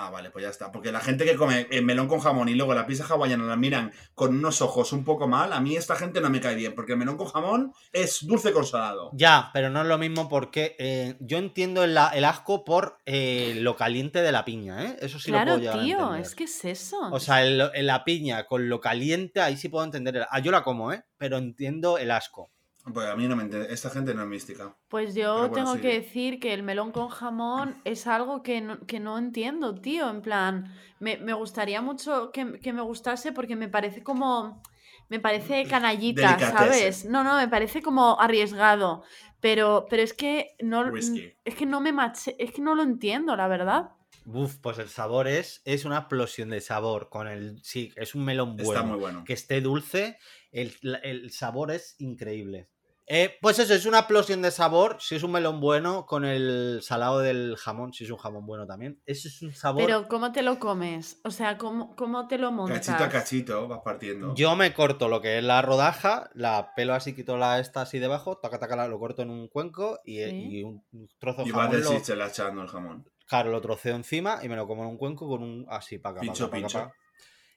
Ah, vale, pues ya está. Porque la gente que come el melón con jamón y luego la pizza hawaiana la miran con unos ojos un poco mal, a mí esta gente no me cae bien. Porque el melón con jamón es dulce con salado. Ya, pero no es lo mismo porque eh, yo entiendo el, el asco por eh, lo caliente de la piña, ¿eh? Eso sí lo Claro, puedo a tío, es que es eso. O sea, el- el- la piña con lo caliente, ahí sí puedo entender. el- ah, yo la como, ¿eh? Pero entiendo el asco. Pues a mí no me entiende. Esta gente no es mística. Pues yo bueno, tengo sigue. que decir que el melón con jamón es algo que no, que no entiendo, tío. En plan, me, me gustaría mucho que, que me gustase porque me parece como. Me parece canallita, Delicatessen. ¿sabes? No, no, me parece como arriesgado. Pero, pero es que no. Risky. Es que no me mache, es que no lo entiendo, la verdad. Uf, pues el sabor es, es una explosión de sabor. Con el. Sí, es un melón bueno. Está muy bueno. Que esté dulce, el, el sabor es increíble. Eh, pues eso, es una explosión de sabor. Si es un melón bueno, con el salado del jamón, si es un jamón bueno también. Eso es un sabor. Pero, ¿cómo te lo comes? O sea, ¿cómo, cómo te lo montas? Cachito a cachito vas partiendo. Yo me corto lo que es la rodaja, la pelo así, quito la esta así debajo, taca, taca, lo corto en un cuenco y, Sí. y un trozo de y vas jamón. del Lo, echando el jamón. claro, lo troceo encima y me lo como en un cuenco con un así, para Pincho, pincho.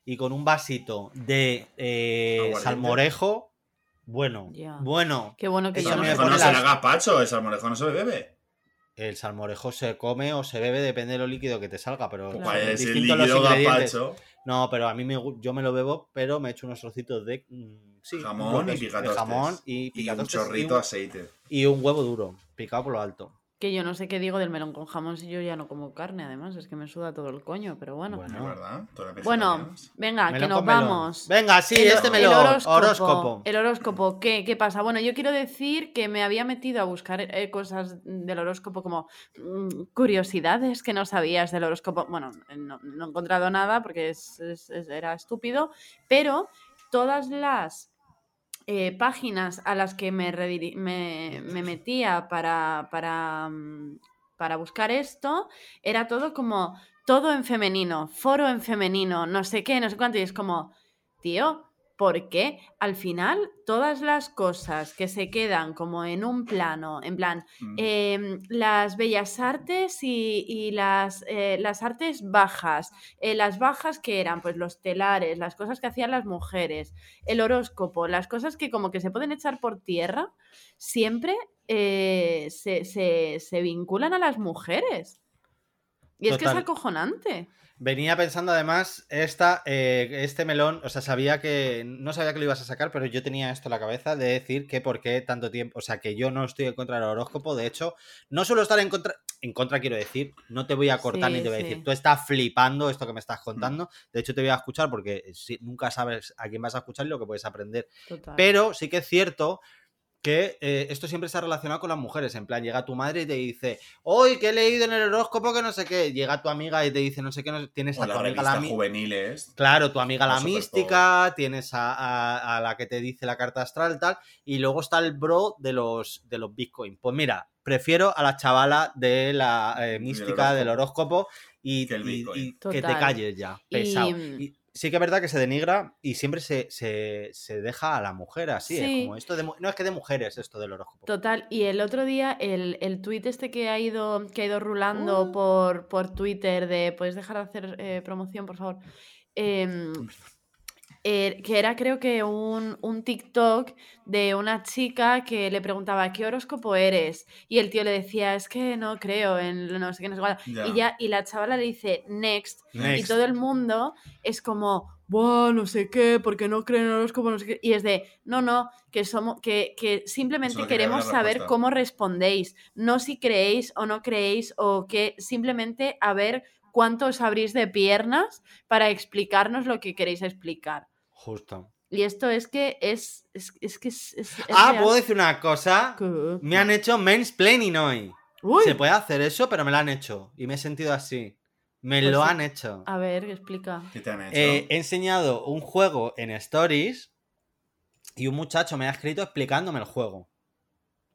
Y con un vasito de eh, salmorejo, bueno, bueno. Qué bueno que El salmorejo no se le gazpacho, el salmorejo no se le bebe. El salmorejo se come o se bebe, depende de lo líquido que te salga, pero Pues Claro. distintos los líquido gazpacho, No, pero a mí me, yo me lo bebo, pero me echo unos trocitos de mm, sí, jamón y es- picatostes. jamón y Y un chorrito y de un- aceite. y un huevo duro, picado por lo alto. Que yo no sé qué digo del melón con jamón si yo ya no como carne, además, es que me suda todo el coño, pero bueno. Bueno. ¿No, ¿verdad? Bueno, venga, que nos melón. vamos. Venga, sí, El- este el melón. horóscopo, Horóscopo. El horóscopo, ¿qué, ¿qué pasa? Bueno, yo quiero decir que me había metido a buscar eh, cosas del horóscopo como mm, curiosidades que no sabías del horóscopo. Bueno, no, no he encontrado nada porque es- es- es- era estúpido, pero todas las eh, páginas a las que me, me, me metía para, para, mm, para buscar esto, era todo como todo en femenino, foro en femenino, no sé qué, no sé cuánto, y es como, tío, porque al final todas las cosas que se quedan como en un plano, en plan, Mm. em, las bellas artes y, y las, eh, las artes bajas, eh, las bajas que eran pues los telares, las cosas que hacían las mujeres, el horóscopo, las cosas que como que se pueden echar por tierra, siempre eh, se, se- se vinculan a las mujeres. Y es que es acojonante. Venía pensando además esta, eh, este melón, o sea, sabía que, no sabía que lo ibas a sacar, pero yo tenía esto en la cabeza de decir que por qué tanto tiempo, o sea, que yo no estoy en contra del horóscopo, de hecho, no suelo estar en contra, en contra quiero decir, no te voy a cortar Sí, ni te voy a decir, tú estás flipando esto que me estás contando, de hecho te voy a escuchar porque si- nunca sabes a quién vas a escuchar y lo que puedes aprender, Total. pero sí que es cierto que eh, esto siempre está relacionado con las mujeres. En plan, llega tu madre y te dice, hoy que he leído en el horóscopo que no sé qué. Llega tu amiga y te dice, no sé qué, no sé- tienes O a tu amiga la juveniles. Claro, tu amiga la mística, tienes a, a- a la que te dice la carta astral, tal, y luego está el bro de los, de los bitcoin. Pues mira, prefiero a la chavala de la eh, mística del horóscopo y, Que el y- Bitcoin. y que te calles ya, Y- pesado. Y sí que es verdad que se denigra y siempre se, se- se deja a la mujer así, ¿eh? Como esto de no es que de mujeres esto del horóscopo. Total, y el otro día el, el tuit este que ha ido, que ha ido rulando Uh. por, por Twitter de ¿puedes dejar de hacer eh, promoción, por favor? Em, eh, que era creo que un, un TikTok de una chica que le preguntaba ¿qué horóscopo eres? Y el tío le decía, es que no creo en no sé qué, no sé cuál". Y ya, y la chavala le dice next, y todo el mundo es como, Buah, no sé qué, porque no creen en horóscopo, no sé qué. Y es de, no, no, que somos, que, que simplemente queremos saber cómo respondéis. No si creéis o no creéis, o que simplemente a ver cuánto os abrís de piernas para explicarnos lo que queréis explicar. Justo. Y esto es que es. Es, es que es. es- es Ah, real. ¿puedo decir una cosa? ¿Qué? Me han hecho mansplaining hoy. Uy, Se puede hacer eso, pero me lo han hecho. Y me he sentido así. Me Pues lo sí. han hecho. A ver, explica. ¿Qué te han hecho? Eh, he enseñado un juego en Stories y un muchacho me ha escrito explicándome el juego.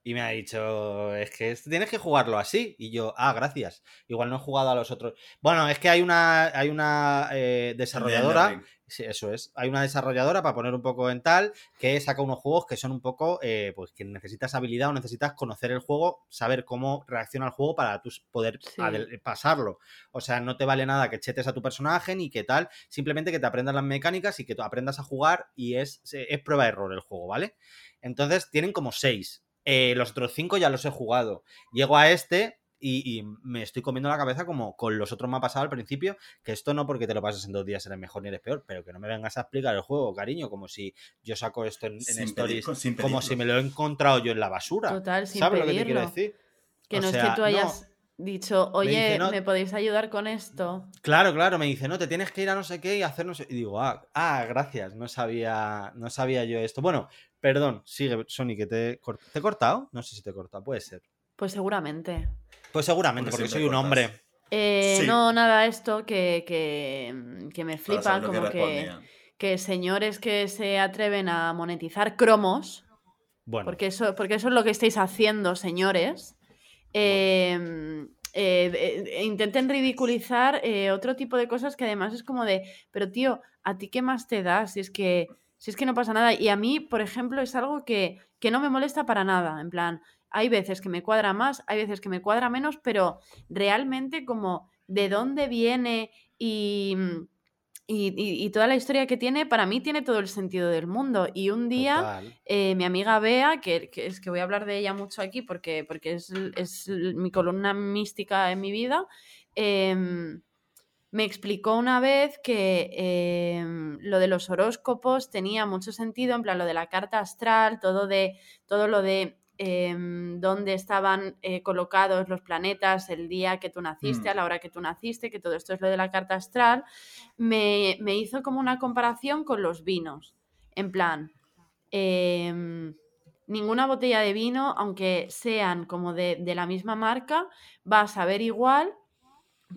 Y me ha dicho, es que esto tienes que jugarlo así. Y yo, ah, gracias. Igual no he jugado a los otros. Bueno, es que hay una, hay una eh, desarrolladora. Sí, eso es. Hay una desarrolladora, para poner un poco en tal, que saca unos juegos que son un poco, eh, pues que necesitas habilidad o necesitas conocer el juego, saber cómo reacciona el juego para tú poder Sí. pasarlo. O sea, no te vale nada que chetes a tu personaje ni que tal, simplemente que te aprendas las mecánicas y que tú aprendas a jugar y es, es prueba-error el juego, ¿vale? Entonces tienen como seis. Eh, los otros cinco ya los he jugado. Llego a este y, y me estoy comiendo la cabeza como con los otros me ha pasado al principio, que esto no porque te lo pases en dos días eres mejor ni eres peor, pero que no me vengas a explicar el juego, cariño, como si yo saco esto en, en Sin stories, pedir- sin como si me lo he encontrado yo en la basura. Total, sin ¿Sabes lo que te quiero decir? Que O no es que tú hayas dicho, oye, dice, no- ¿me podéis ayudar con esto? Claro, claro, me dice, no, te tienes que ir a no sé qué y hacer no sé. Y digo, ah, ah, gracias, no sabía, no sabía yo esto. Bueno, perdón, sigue, Sony, que te, ¿te he cortado. No sé si te he cortado, puede ser. Pues seguramente. Pues seguramente, Porque porque soy un cortas. hombre. Eh, Sí. No, nada, esto que, que, que me flipa, como que, que señores que se atreven a monetizar cromos, Bueno, porque eso, porque eso es lo que estáis haciendo, señores, eh, eh, eh, intenten ridiculizar eh, otro tipo de cosas que además es como de, pero tío, ¿a ti qué más te da? Si es que, si es que no pasa nada. Y a mí, por ejemplo, es algo que, que no me molesta para nada. En plan, hay veces que me cuadra más, hay veces que me cuadra menos, pero realmente como de dónde viene y, y, y- toda la historia que tiene, para mí tiene todo el sentido del mundo. Y un día eh, mi amiga Bea, que, que es que voy a hablar de ella mucho aquí porque, porque es, es mi columna mística en mi vida, em, me explicó una vez que em, lo de los horóscopos tenía mucho sentido, en plan lo de la carta astral, todo, de, todo lo de em, dónde estaban eh, colocados los planetas el día que tú naciste, Mm. a la hora que tú naciste, que todo esto es lo de la carta astral, me, me hizo como una comparación con los vinos. En plan, em, ninguna botella de vino, aunque sean como de, de la misma marca, va a saber igual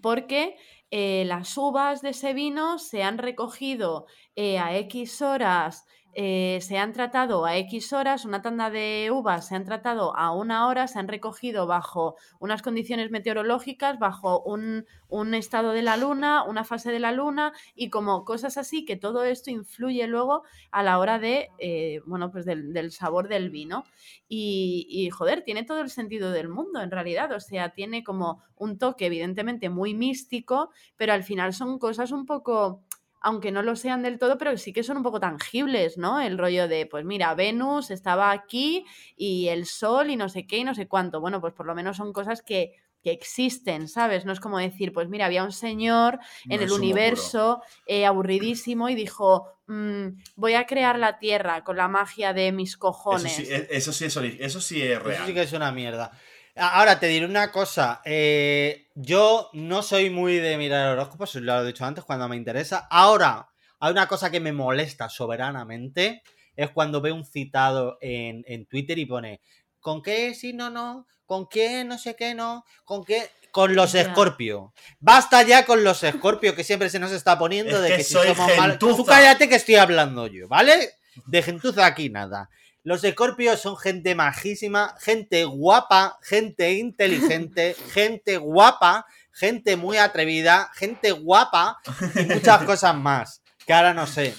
porque eh, las uvas de ese vino se han recogido eh, a X horas eh, se han tratado a X horas, una tanda de uvas se han tratado a una hora, se han recogido bajo unas condiciones meteorológicas, bajo un, un estado de la luna, una fase de la luna y como cosas así, que todo esto influye luego a la hora de, eh, bueno, pues del, sabor del vino. Y, joder, tiene todo el sentido del mundo en realidad, o sea, tiene como un toque evidentemente muy místico, pero al final son cosas un poco aunque no lo sean del todo, pero sí que son un poco tangibles, ¿no? El rollo de, pues mira, Venus estaba aquí y el Sol y no sé qué y no sé cuánto. Bueno, pues por lo menos son cosas que, que existen, ¿sabes? No es como decir, pues mira, había un señor en No el universo eh, aburridísimo y dijo, "Mm, voy a crear la Tierra con la magia de mis Eso cojones. sí, e- eso sí es, eso sí es Eso real. sí que es una mierda. A- Ahora te diré una cosa. eh, yo no soy muy de mirar horóscopos, lo he dicho antes, cuando me interesa. Ahora, hay una cosa que me molesta soberanamente. Es cuando veo un citado en, en Twitter y pone ¿Con qué sí, no, no? ¿Con qué no sé qué no? ¿Con qué? Con los. Escorpio. Basta ya con los Escorpio que siempre se nos está poniendo Es de que que, si soy somos malos. Tú gentuza. cállate que estoy hablando yo, ¿vale? De gentuza aquí nada. Los escorpios son gente majísima, gente guapa, gente inteligente, <laughs> gente guapa, gente muy atrevida, gente guapa y muchas <laughs> cosas más. Que ahora no sé.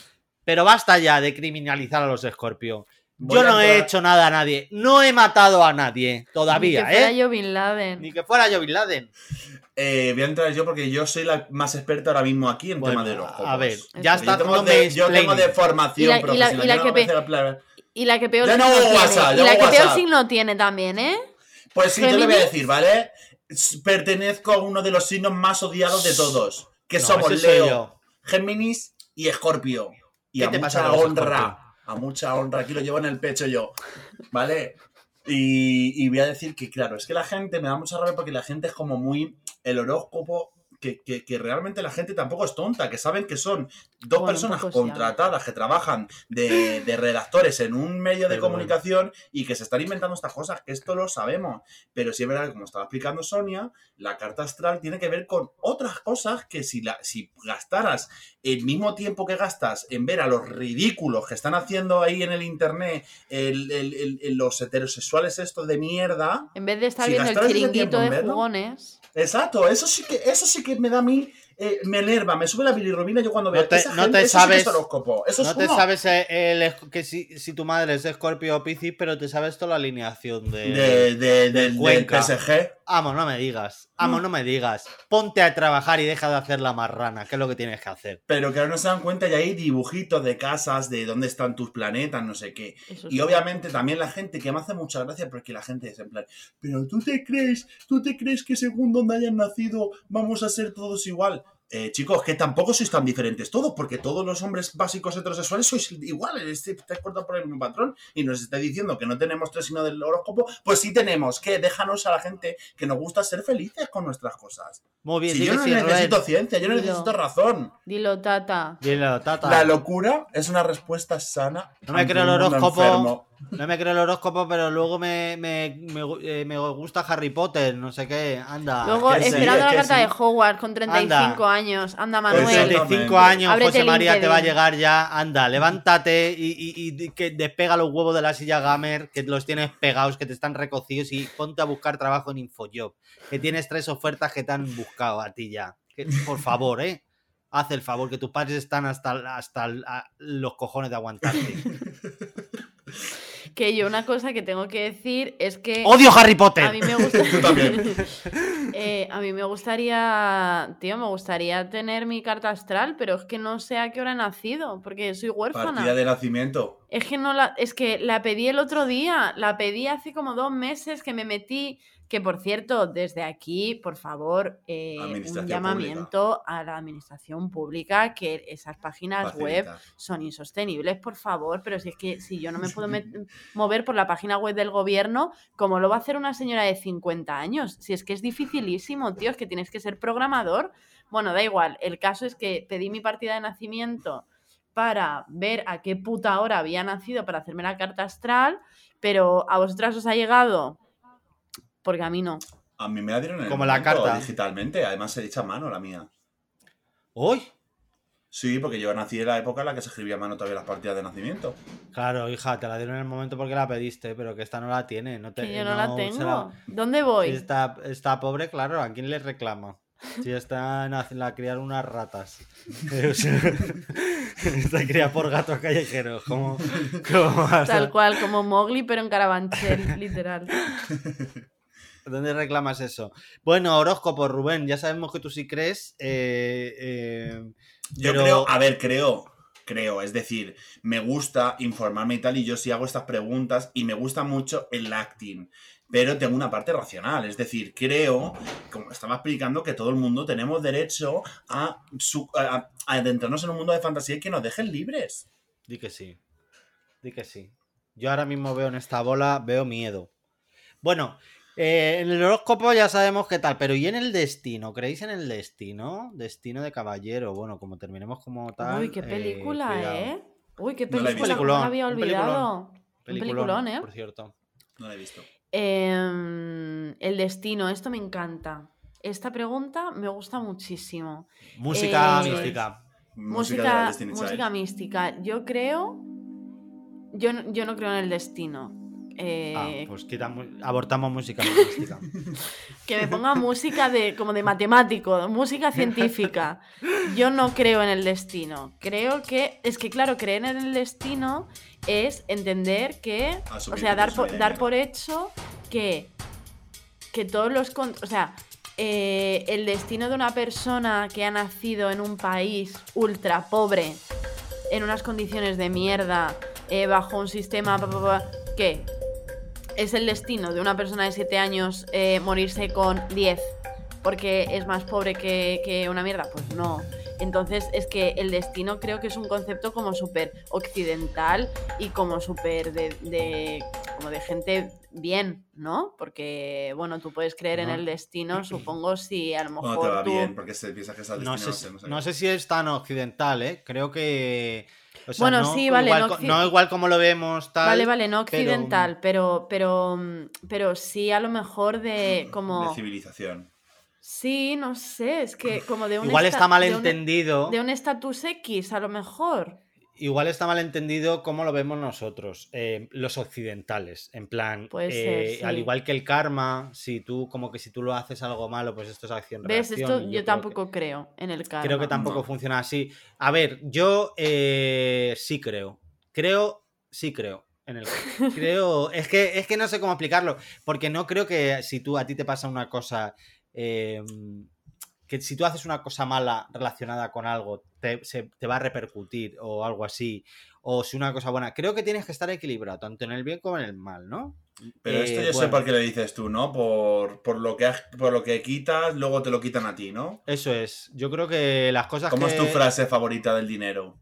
Pero basta ya de criminalizar a los escorpios. Yo no he hecho nada a nadie. No he matado a nadie todavía, Ni que fuera ¿eh? yo Bin Laden. Ni que fuera yo Bin Laden. Eh, voy a entrar yo porque yo soy la más experta ahora mismo aquí en Bueno, tema de los a ver, ya yo está tengo, haciendo de, yo tengo de formación Y la- y la- profesional. y la yo no que Y la que peor Ya signo tiene. WhatsApp, y ya la que peor signo tiene también, ¿eh? Pues sí, yo le voy a decir, ¿vale? Pertenezco a uno de los signos más odiados de todos. Que No, somos Leo. Géminis y Escorpio. Y ¿Qué a te mucha honra. A mucha honra. Aquí lo llevo en el pecho yo. ¿Vale? Y, y voy a decir que, claro, es que la gente me da mucha rabia porque la gente es como muy. El horóscopo. Que, que- que realmente la gente tampoco es tonta, que saben que son dos Bueno, personas contratadas que trabajan de, de redactores en un medio de Pero bueno. comunicación y que se están inventando estas cosas, que esto lo sabemos. Pero sí es verdad que, como estaba explicando Sonia, la carta astral tiene que ver con otras cosas que si, la, si gastaras el mismo tiempo que gastas en ver a los ridículos que están haciendo ahí en el internet, el- el- el- el- los heterosexuales estos de mierda. En vez de estar Si viendo el chiringuito de verlo, jugones. Exacto, eso sí que, eso sí que me da a mí, eh, me enerva, me sube la bilirrubina yo cuando No veo te- esa no gente, te eso sí que sabes- eso No es te uno. sabes eh, el, que si, si tu madre es Escorpio o Piscis, pero te sabes toda la alineación de... de, de, del- del PSG. Amo, no me digas. Amo, Mm. no me digas. Ponte a trabajar y deja de hacer la marrana, que es lo que tienes que hacer. Pero que ahora no se dan cuenta y hay dibujitos de casas, de dónde están tus planetas, no sé qué. Eso Y sí. obviamente también la gente, que me hace mucha gracia, porque la gente es en plan, pero tú te crees, tú te crees que según donde hayan nacido vamos a ser todos igual. Eh, chicos, que tampoco sois tan diferentes todos, porque todos los hombres básicos heterosexuales sois iguales, este- estáis cortados por el mismo patrón y nos está diciendo que no tenemos tres signos del horóscopo, pues sí tenemos, que déjanos a la gente que nos gusta ser felices con nuestras cosas. Muy bien, Si yo no sí, necesito ciencia, yo no Dilo. necesito razón. Dilo, tata. Dilo, tata. La locura es una respuesta sana. No me creo el horóscopo. No me creo el horóscopo, pero luego me, me, me, eh, me gusta Harry Potter, no sé qué. Anda. Luego, sí, esperando es la carta sí. de Hogwarts con 35 años. Anda, Pues Con Manuel. exacto. 35 años, Ábrete José María te va a llegar ya. Anda, levántate y, y- y que despega los huevos de la silla gamer, que los tienes pegados, que te están recocidos y ponte a buscar trabajo en Infojob. Que tienes tres ofertas que te han buscado a ti ya. Que, por favor, ¿eh? Haz el favor, que tus padres están hasta, hasta a- los cojones de aguantarte. <laughs> Que yo una cosa que tengo que decir es que... ¡Odio Harry A Potter! mí me. <laughs> <laughs> Eh, a mí me gustaría, tío, me gustaría tener mi carta astral, pero es que no sé a qué hora he nacido, porque soy huérfana. Partida de nacimiento. Es que no la, es que la pedí el otro día, la pedí hace como dos meses que me metí, que por cierto, desde aquí, por favor, eh, un llamamiento a la administración pública, que esas páginas web son insostenibles, por favor, pero si es que si yo no me puedo <laughs> mover por la página web del gobierno, ¿cómo lo va a hacer una señora de 50 años? Si es que es dificilísimo, tío, es que tienes que ser programador. Bueno, da igual, el caso es que pedí mi partida de nacimiento para ver a qué puta hora había nacido para hacerme la carta astral, pero a vosotras os ha llegado, porque a mí no. A mí me la dieron en el Como la momento, carta. digitalmente. Además, se echa a mano la mía. ¡Uy! Sí, porque yo nací en la época en la que se escribía a mano todavía las partidas de nacimiento. Claro, hija, te la dieron en el momento porque la pediste, pero que esta no la tiene. No te, Que yo no, la tengo. ¿Dónde voy? Si está, está pobre, claro, ¿a quién le reclama? Si está en hacer- la criar unas ratas. <laughs> Está criada por gatos callejeros. ¿Cómo, cómo vas a- Tal cual, como Mowgli, pero en Carabanchel, literal. <laughs> ¿Dónde reclamas eso? Bueno, horóscopo, Rubén, ya sabemos que tú sí crees. eh, eh, Yo creo, a ver, creo, creo, es decir, me gusta informarme y tal, y yo sí hago estas preguntas, y me gusta mucho el acting, pero tengo una parte racional, es decir, creo, como estaba explicando, que todo el mundo tenemos derecho a, su- a- a adentrarnos en un mundo de fantasía y que nos dejen libres. Di que sí. Di que sí. Yo ahora mismo veo en esta bola, veo miedo. Bueno, eh, en el horóscopo ya sabemos qué tal, pero ¿y en el destino? ¿Creéis en el destino? Destino de caballero. Bueno, como terminemos como tal. Uy, qué eh, película. ¿eh? Uy, qué No la he película, cómo la había un olvidado. Peliculón, peliculón, ¿eh? Por cierto. No lo he visto. Em, el destino, esto me encanta. Esta pregunta me gusta muchísimo. Música Eh, mística. Música, Música, mística. Yo creo. Yo, no- yo no creo en el destino. Eh, Ah, pues quita mu- abortamos música mística. <laughs> Que me ponga música de como de matemático, música científica. Yo no creo en el destino. Creo que es que claro, creer en el destino es entender que, o sea, que dar por, dar por hecho que que todos los, o sea, eh, el destino de una persona que ha nacido en un país ultra pobre, en unas condiciones de mierda, eh, bajo un sistema, ¿qué? Es el destino de una persona de 7 años eh, morirse con 10 porque es más pobre que, que una mierda? Pues no. Entonces es que el destino creo que es un concepto como súper occidental y como súper de, de- como de gente bien, ¿no? Porque, bueno, tú puedes creer en el destino, <clears throat> supongo, si a lo No te mejor va tú... bien, porque se piensa que es al No destino. sé, no sé, si- no sé si es tan occidental, ¿eh? Creo que. O sea, Bueno, no sí, vale, Igual, no igual como lo vemos, tal. Vale, vale, no occidental, pero, pero, mm, pero sí a lo mejor de <clears throat> como... De civilización. Sí, no sé, es que como de un... Igual está mal de un- entendido. De un estatus X, a lo mejor. Igual está mal entendido cómo lo vemos nosotros, eh, los occidentales. En plan, Puede eh, ser, al igual que el karma, si tú, como que si tú lo haces algo malo, pues esto es acción ¿Ves? reacción, Esto yo, creo tampoco creo en el karma. creo que tampoco No. funciona así. A ver, yo eh, sí creo. Creo, sí creo. En el <laughs> creo. Es que, es que no sé cómo explicarlo. Porque no creo que si tú a ti te pasa una cosa. Que si tú haces una cosa mala relacionada con algo, te, se- te va a repercutir o algo así. O si una cosa buena. Creo que tienes que estar equilibrado, tanto en el bien como en el mal, ¿no? Pero Eh, esto yo sé por qué le dices tú, ¿no? Por, por, lo que, por lo que quitas, luego te lo quitan a ti, ¿no? Eso es. Yo creo que las cosas ¿Cómo que... es tu frase favorita del dinero?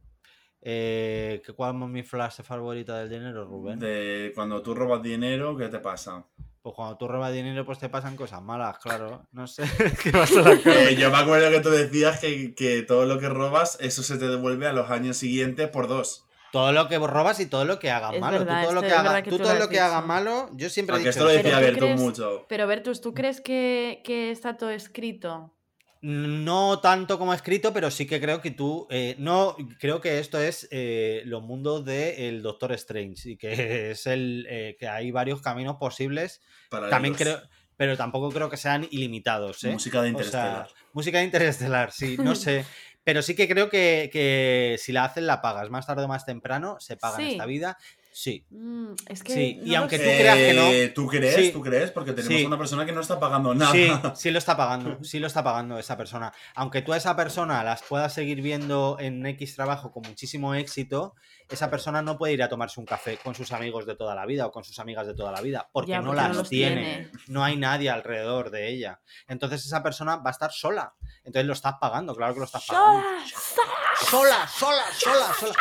Eh, ¿Cuál es mi frase favorita del dinero, Rubén? De cuando tú robas dinero, ¿qué te pasa? Pues cuando tú robas dinero, pues te pasan cosas malas, claro. No sé. ¿Qué pasa? Eh, yo me acuerdo que tú decías que, que todo lo que robas, eso se te devuelve a los años siguientes por dos. Todo lo que robas y todo lo que hagas Es malo. verdad, tú todo lo que tú tú todo lo que hagas dicho. malo, yo siempre he Aunque dicho esto lo decía Pero tú Bertu crees- mucho. Pero Bertus, ¿tú crees que, que está todo escrito? No tanto como escrito, pero sí que creo que tú. eh, no, creo que esto es eh, los mundos del Doctor Strange. Y que <laughs> es el. eh, que hay varios caminos posibles. Para También ellos. creo. Pero tampoco creo que sean ilimitados, ¿eh? Música de O sea, Interestelar. música de Interestelar, sí, no sé. <laughs> Pero sí que creo que, que si la hacen, la pagas. Más tarde o más temprano, se paga en Sí. esta vida. Sí. Mm, es que Sí, y no aunque sé. tú creas que no. Eh, ¿Tú crees? Sí. ¿Tú crees? Porque tenemos Sí. una persona que no está pagando nada. Sí, <laughs> sí lo está pagando, sí lo está pagando esa persona. Aunque tú a esa persona las puedas seguir viendo en X trabajo con muchísimo éxito, esa persona no puede ir a tomarse un café con sus amigos de toda la vida o con sus amigas de toda la vida, porque Ya, no las no tiene. tiene. No hay nadie alrededor de ella. Entonces esa persona va a estar sola. Entonces lo estás pagando, claro que lo estás pagando. Sola, sola, sola, sola.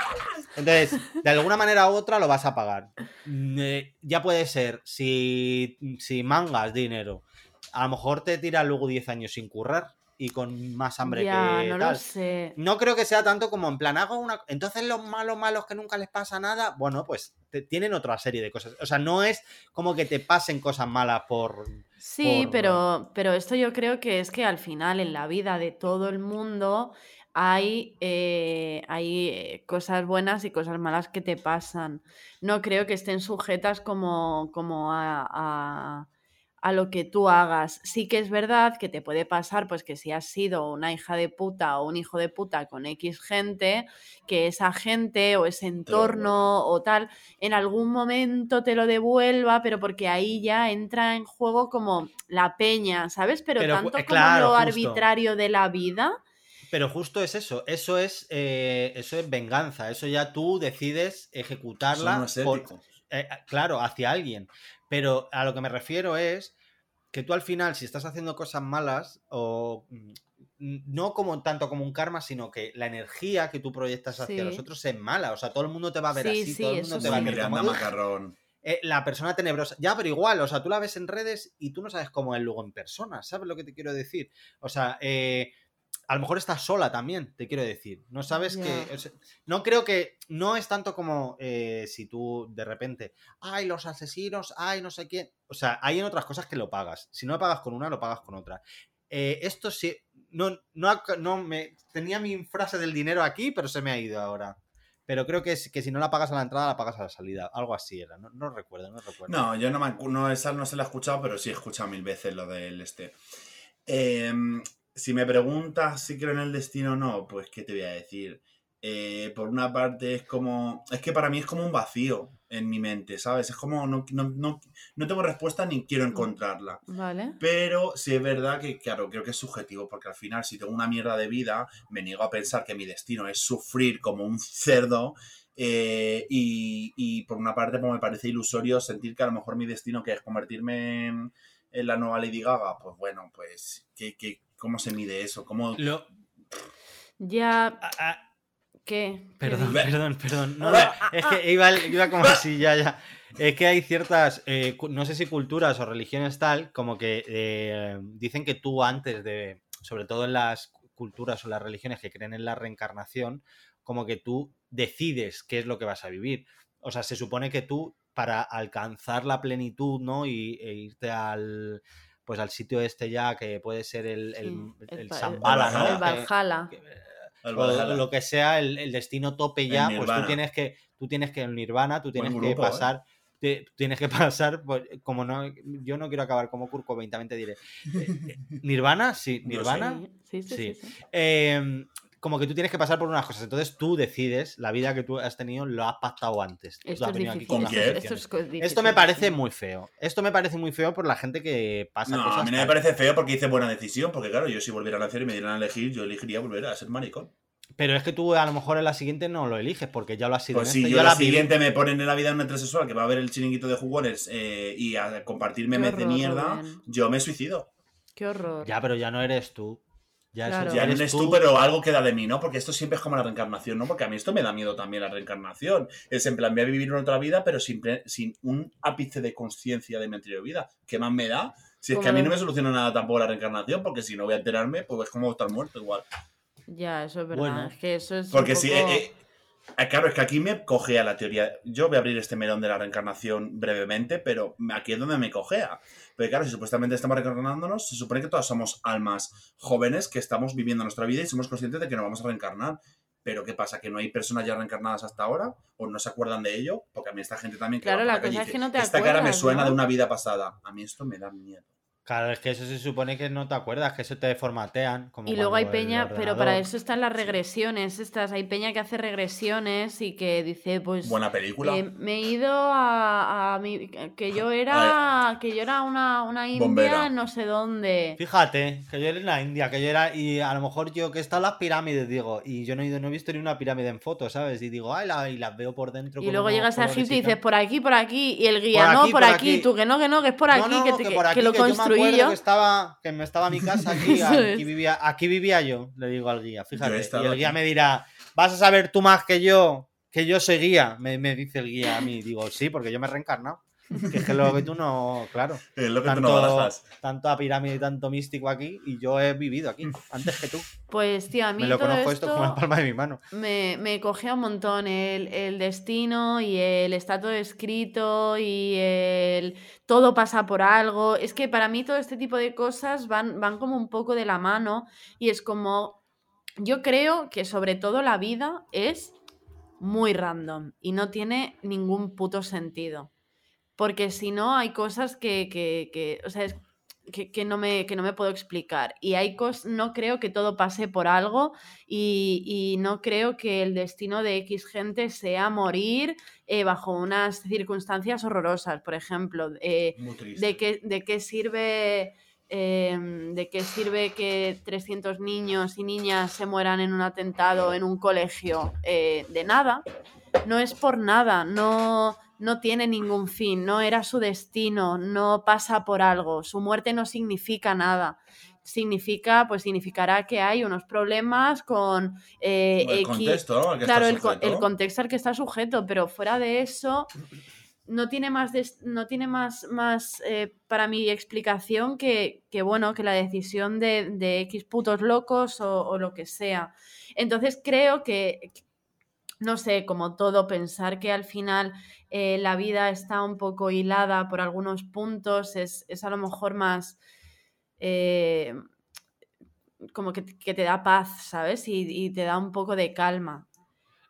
Entonces, de alguna manera u otra lo vas a pagar. Mm, eh, ya puede ser, si, si mangas dinero, a lo mejor te tiras luego 10 años sin currar y con más hambre ya, que no tal. lo sé. No creo que sea tanto como en plan, hago una. Entonces, los malos, malos que nunca les pasa nada, bueno, pues te- tienen otra serie de cosas. O sea, no es como que te pasen cosas malas por. Sí, por- pero, pero esto yo creo que es que al final en la vida de todo el mundo hay, eh, hay eh, cosas buenas y cosas malas que te pasan. No creo que estén sujetas como, como a, a- a lo que tú hagas. Sí que es verdad que te puede pasar, pues que si has sido una hija de puta o un hijo de puta con X gente, que esa gente o ese entorno o tal, en algún momento te lo devuelva, pero porque ahí ya entra en juego como la peña, ¿sabes? Pero, tanto eh, como lo justo. arbitrario de la vida. Pero justo es eso, eso es, eh, eso es venganza, eso ya tú decides ejecutarla por- eh, claro, hacia alguien. Pero a lo que me refiero es que tú al final, si estás haciendo cosas malas, o mm, no como tanto como un karma, sino que la energía que tú proyectas hacia Sí. los otros es mala. O sea, todo el mundo te va a ver Sí, así, sí, todo el mundo te va a ver Miranda como "Ugh, Macarrón. eh, la persona tenebrosa. Ya, pero igual, o sea, tú la ves en redes y tú no sabes cómo es luego en persona. ¿Sabes lo que te quiero decir? O sea, eh, a lo mejor estás sola también, te quiero decir. No sabes que. o sea, no creo que. No es tanto como eh, si tú de repente. Ay, los asesinos, ay, no sé quién. O sea, hay en otras cosas que lo pagas. Si no lo pagas con una, lo pagas con otra. Eh, esto sí. No, no, no me. Tenía mi frase del dinero aquí, pero se me ha ido ahora. Pero creo que, es- que si no la pagas a la entrada, la pagas a la salida. Algo así era. No, no recuerdo, no recuerdo. No, yo no, me, no, esa no se la he escuchado, pero sí he escuchado mil veces lo del este. Em, si me preguntas si creo en el destino o no, pues qué te voy a decir. Eh, por una parte es como, es que para mí es como un vacío en mi mente, ¿sabes? Es como no, no, no, no tengo respuesta ni quiero encontrarla. ¿Vale? Pero sí es verdad que, claro, creo que es subjetivo, porque al final, si tengo una mierda de vida, me niego a pensar que mi destino es sufrir como un cerdo. eh, y, y por una parte, pues me parece ilusorio sentir que a lo mejor mi destino, que es convertirme en, en la nueva Lady Gaga, pues bueno, pues, ¿qué, qué, cómo se mide eso? ¿Cómo... Lo- Ya. ah, ah, ¿Qué? ¿Qué Perdón, perdón, perdón. No, no, <laughs> es que iba, iba como así, ya, ya. Es que hay ciertas, eh, no sé si culturas o religiones tal, como que eh, dicen que tú antes de, sobre todo en las culturas o las religiones que creen en la reencarnación, como que tú decides qué es lo que vas a vivir. O sea, se supone que tú, para alcanzar la plenitud, ¿no? Y, e irte al, pues al sitio este ya, que puede ser el, el, Sí, el el ¿no? El Valhalla. que- El o lo que sea el, el destino tope ya, pues tú tienes que, tú tienes que el Nirvana, tú tienes que ¿eh? pasar, te- tienes que <laughs> pasar, pues, como no, yo no quiero acabar como Kurt Cobain, también te diré. Eh, eh, Nirvana, sí, Nirvana, Sí, sí, sí. Sí. sí, sí. eh, como que tú tienes que pasar por unas cosas, entonces tú decides, la vida que tú has tenido lo has pactado antes. Esto has es aquí con. Esto, es difícil. Esto me parece muy feo. Esto me parece muy feo por la gente que pasa No, cosas. a mí no me parece feo porque hice buena decisión, porque claro, yo si volviera a nacer y me dieran a elegir, yo elegiría volver a ser maricón. Pero es que tú a lo mejor en la siguiente no lo eliges porque ya lo has sido. Pues si esta, yo la la siguiente me ponen en la vida de un heterosexual que va a ver el chiringuito de jugones eh, y a compartir memes de horror, mierda, Rubén. yo me suicido. Qué horror. Ya, pero ya no eres tú. Ya, Claro. Ya eres tú, pero algo queda de mí, ¿no? Porque esto siempre es como la reencarnación, ¿no? Porque a mí esto me da miedo también la reencarnación. Es en plan, voy a vivir una otra vida, pero sin, sin un ápice de conciencia de mi anterior vida. ¿Qué más me da? Si es que a mí no me soluciona nada tampoco la reencarnación, porque si no voy a enterarme, pues es como estar muerto igual. Ya, eso es verdad. Bueno. es que eso es. un Porque si. poco- eh, eh, eh, claro, es que aquí me cogea la teoría. Yo voy a abrir este melón de la reencarnación brevemente, pero aquí es donde me cogea. Pero claro, si supuestamente estamos reencarnándonos, se supone que todas somos almas jóvenes que estamos viviendo nuestra vida y somos conscientes de que nos vamos a reencarnar. Pero ¿qué pasa? ¿Que no hay personas ya reencarnadas hasta ahora? ¿O no se acuerdan de ello? Porque a mí esta gente también... que Claro, la calle cosa es que no te Esta cara me suena ¿no? de una vida pasada. A mí esto me da miedo. Claro, es que eso se supone que no te acuerdas, que eso te formatean. Como Y luego hay peña, pero para eso están las regresiones. Estas, hay peña que hace regresiones y que dice, pues. Buena película. eh, me he ido a, a mi, que yo <laughs> era que yo era una, una india Bombera. no sé dónde Fíjate, que yo era en la India, que yo era. Y a lo mejor yo que he estado en las pirámides, digo. Y yo no he, ido, no he visto ni una pirámide en fotos, ¿sabes? Y digo, ay, la- y las veo por dentro. y luego llegas a Egipto y dices por aquí por aquí y el guía Por no aquí, por, por aquí. aquí. tú que no que no que es por No, aquí no, que, te- que- por que aquí, lo construí acuerdo yo Que estaba, que me estaba mi casa aquí, <laughs> aquí, vivía, aquí vivía yo, le digo al guía, fíjate. Y el guía aquí. me dirá, vas a saber tú más que yo, que yo soy guía, me, me dice el guía a mí. Digo, sí, porque yo me he reencarnado. Que es que lo que tú no, claro. Es lo que tú no Tanto, tanto a pirámide y tanto místico aquí, y yo he vivido aquí, <laughs> antes que tú. pues tío a mí Me lo todo conozco esto como la palma de mi mano. me, me cogea un montón el, el destino y el está todo escrito y el todo pasa por algo. Es que para mí todo este tipo de cosas van, van como un poco de la mano y es como yo creo que sobre todo la vida es muy random y no tiene ningún puto sentido. Porque si no, hay cosas que, que, que o sea, es que, que no me, que no me puedo explicar. Y hay cosas, no creo que todo pase por algo y, y no creo que el destino de X gente sea morir eh, bajo unas circunstancias horrorosas. Por ejemplo, eh. ¿de, qué, ¿de qué sirve... em, ¿De qué sirve que 300 niños y niñas se mueran en un atentado en un colegio? Eh, de nada. No es por nada, no, no tiene ningún fin, no era su destino, no pasa por algo, su muerte no significa nada. Significa, pues significará que hay unos problemas con eh, el X- contexto, ¿no? al que claro, está el, el contexto al que está sujeto, pero fuera de eso, no tiene más, no tiene más, más eh, para mi explicación que, que, bueno, que la decisión de, de X putos locos o, lo que sea. Entonces creo que, no sé, como todo, pensar que al final eh, la vida está un poco hilada por algunos puntos es, es a lo mejor más... eh, como que, que te da paz, ¿sabes? Y te da un poco de calma.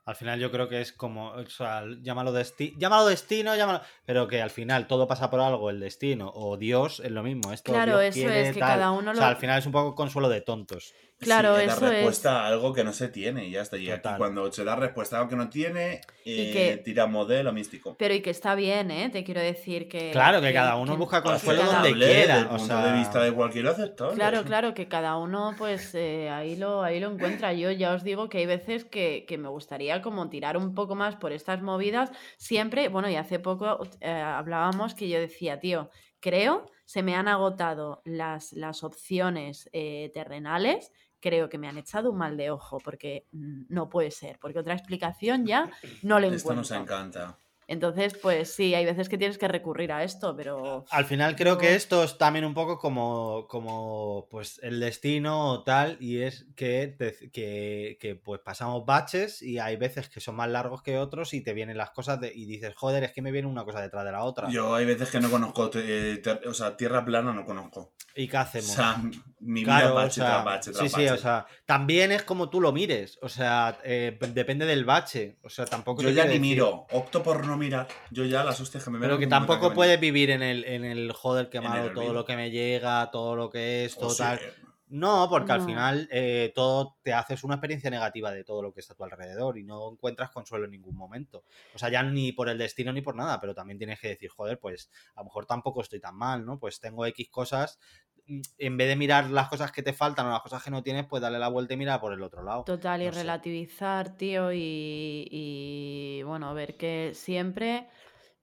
Al final yo creo que es como, o sea, llámalo, desti llámalo destino, llámalo... Pero que al final todo pasa por algo, el destino o Dios es lo mismo. Esto Claro, Dios eso quiere, es, que tal. cada uno O sea, lo- al final es un poco consuelo de tontos. Claro, Sí, es eso dar es. respuesta a algo que no se tiene y ya está. Y aquí cuando se da respuesta a algo que no tiene, eh, que- tira modelo místico. Pero y que está bien, ¿eh? Te quiero decir que... Claro, que cada uno busca consuelo donde quiera, Desde el o punto sea- de vista de cualquiera aceptable. Claro, <laughs> claro, que cada uno pues eh, ahí, lo, ahí lo encuentra. Yo ya os digo que hay veces que, que me gustaría como tirar un poco más por estas movidas. Siempre, bueno, y hace poco eh, hablábamos que yo decía, tío, creo, se me han agotado las, las opciones eh, terrenales. Creo que me han echado un mal de ojo porque mm, no puede ser, porque otra explicación ya no le Esto nos encuentro. encanta. Entonces, pues sí, hay veces que tienes que recurrir a esto, pero... Al final creo No. que esto es también un poco como, como pues el destino o tal, y es que, te- que, que, pues pasamos baches y hay veces que son más largos que otros y te vienen las cosas de- y dices, joder, es que me viene una cosa detrás de la otra. Yo hay veces que no conozco, eh, ter- o sea, tierra plana no conozco. ¿Y qué O hacemos? sea, mi vida Claro, o bache sea, tras bache tras sí, sí, o bache. sea, también es como tú lo mires, o sea, eh, depende del bache, o sea, tampoco Yo ya ni decir- miro, opto por no mirar. Yo ya las hostias que me Pero que tampoco puedes vivir en el, en el joder que En el malo, todo lo que me llega, todo lo que es, O todo sea, tal. No, porque al final eh, todo te haces una experiencia negativa de todo lo que está a tu alrededor y no encuentras consuelo en ningún momento. O sea, ya ni por el destino ni por nada, pero también tienes que decir, joder, pues a lo mejor tampoco estoy tan mal, ¿no? Pues tengo X cosas. Mm, En vez de mirar las cosas que te faltan o las cosas que no tienes, pues darle la vuelta y mirar por el otro lado. Total, y sé. relativizar, tío, y, y, bueno, ver que siempre,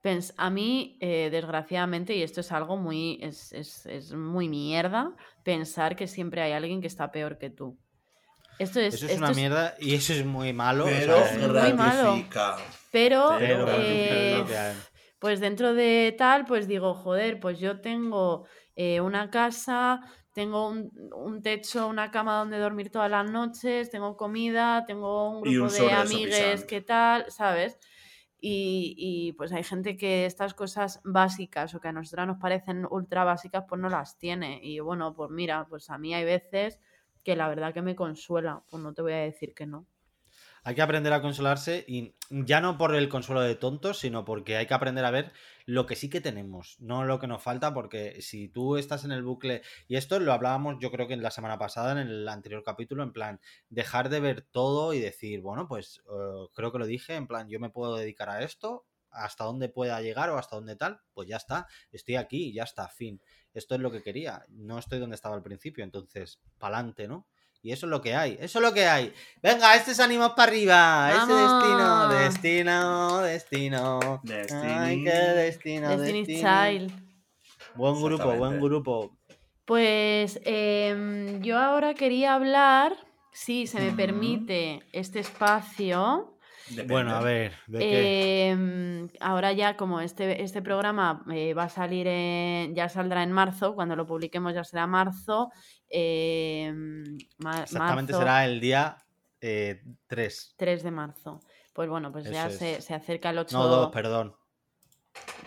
pens- a mí, eh, desgraciadamente, y esto es algo muy, es, es- es muy mierda, pensar que siempre hay alguien que está peor que tú. Esto es, Eso es esto una es- mierda y eso es muy malo. o Pero sea, es eh, muy malo. gratifica. pero, pero, eh, pero lo que hay. pues dentro de tal, pues digo, joder, pues yo tengo eh, una casa, tengo un, un techo, una cama donde dormir todas las noches, tengo comida, tengo un grupo un de amigues. ¿qué tal? ¿Sabes? Y, y, pues hay gente que estas cosas básicas o que a nosotras nos parecen ultra básicas, pues no las tiene. Y bueno, pues mira, pues a mí hay veces que la verdad que me consuela, pues no te voy a decir que no. Hay que aprender a consolarse y ya no por el consuelo de tontos, sino porque hay que aprender a ver lo que sí que tenemos, no lo que nos falta, porque si tú estás en el bucle, y esto lo hablábamos yo creo que en la semana pasada, en el anterior capítulo, en plan, dejar de ver todo y decir, bueno, pues eh, creo que lo dije, en plan, yo me puedo dedicar a esto, hasta dónde pueda llegar o hasta dónde tal, pues ya está, estoy aquí, ya está, fin. Esto es lo que quería, no estoy donde estaba al principio, entonces, pa'lante, ¿no? Y eso es lo que hay, eso es lo que hay. Venga, este es ánimos para arriba, ese destino, destino, destino. Destiny. Ay, qué destino, destiny. Child. Buen grupo, buen grupo. Pues em, yo ahora quería hablar, si se me permite este espacio. Depende. Bueno, a ver, ¿de qué? em, ahora ya como este, este programa eh, va a salir, en- ya saldrá en marzo, cuando lo publiquemos ya será marzo. em, ma- Exactamente marzo, será el día 3. 3 de marzo. Pues bueno, pues ya se, se acerca el 8 No, 2, perdón.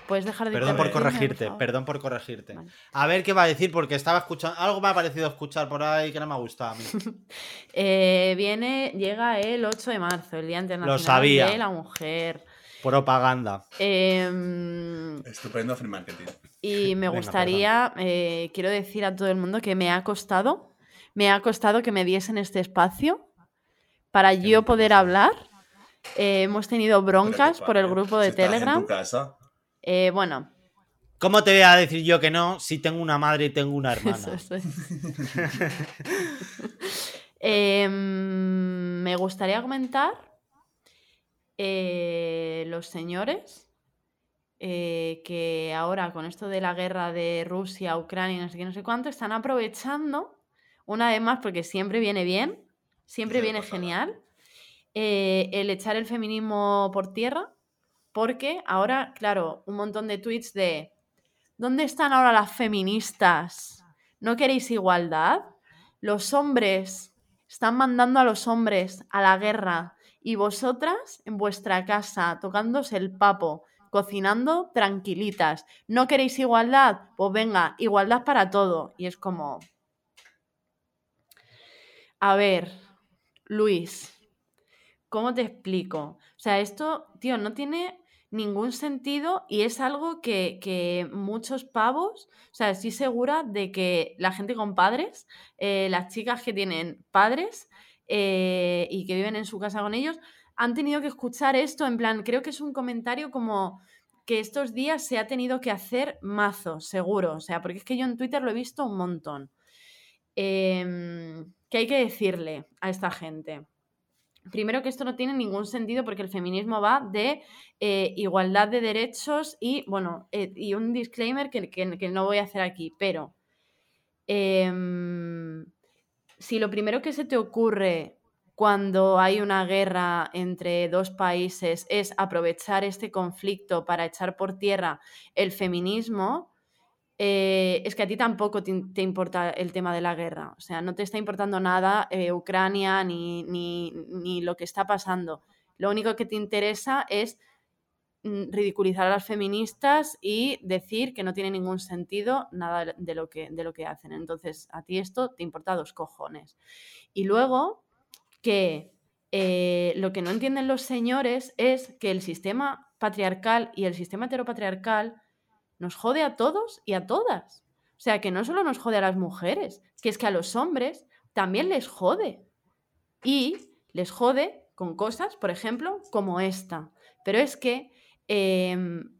Puedes dejar de Perdón por corregirte, perdón por corregirte. Vale. A ver qué va a decir, porque estaba escuchando. Algo me ha parecido escuchar por ahí que no me ha gustado a mí. <laughs> Eh, viene, llega el 8 de marzo, el Día Internacional sabía. de la Mujer. Propaganda. Em, Estupendo free marketing. y me <laughs> Venga, gustaría, eh, quiero decir a todo el mundo que me ha costado, me ha costado que me diesen este espacio para yo poder hablar. Eh, hemos tenido broncas por el grupo de Si estás en Telegram. tu casa, Eh, bueno, ¿Cómo te voy a decir yo que no si tengo una madre y tengo una <laughs> hermana? Eso, eso es. <laughs> Em, me gustaría comentar eh, los señores eh, que ahora con esto de la guerra de Rusia, Ucrania, no sé qué, no sé cuánto, están aprovechando una vez más porque siempre viene bien, siempre Sí, viene pasada. genial, eh, el echar el feminismo por tierra, porque ahora, claro, un montón de tweets de ¿dónde están ahora las feministas? ¿No queréis igualdad? Los hombres están mandando a los hombres a la guerra y vosotras en vuestra casa tocándose el papo, cocinando tranquilitas. ¿No queréis igualdad? Pues venga, igualdad para todo. Y es como... A ver, Luis, ¿cómo te explico? O sea, esto, tío, no tiene ningún sentido y es algo que, que muchos pavos, o sea, estoy segura de que la gente con padres, eh, las chicas que tienen padres eh, y que viven en su casa con ellos, han tenido que escuchar esto, en plan, creo que es un comentario como que estos días se ha tenido que hacer mazo, seguro, o sea, porque es que yo en Twitter lo he visto un montón. Em, ¿Qué hay que decirle a esta gente? Primero que esto no tiene ningún sentido porque el feminismo va de eh, igualdad de derechos y, bueno, eh, y un disclaimer que, que- no voy a hacer aquí, pero em, si lo primero que se te ocurre cuando hay una guerra entre dos países es aprovechar este conflicto para echar por tierra el feminismo, eh, es que a ti tampoco te, importa el tema de la guerra. O sea, no te está importando nada eh, Ucrania ni, ni- ni lo que está pasando. Lo único que te interesa es mm, ridiculizar a las feministas y decir que no tiene ningún sentido nada de- de lo que, de lo que hacen. Entonces, a ti esto te importa dos cojones. Y luego, que eh, lo que no entienden los señores es que el sistema patriarcal y el sistema heteropatriarcal nos jode a todos y a todas. O sea, que no solo nos jode a las mujeres, que es que a los hombres también les jode. Y les jode con cosas, por ejemplo, como esta. Pero es que em,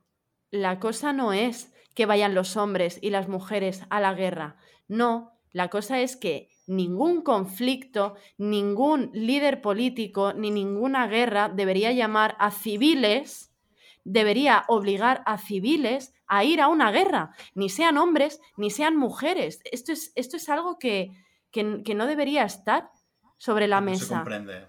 la cosa no es que vayan los hombres y las mujeres a la guerra. No, la cosa es que ningún conflicto, ningún líder político, ni ninguna guerra debería llamar a civiles, debería obligar a civiles a ir a una guerra, ni sean hombres, ni sean mujeres. Esto es, esto es algo que, que- que no debería estar sobre la no se mesa. comprende.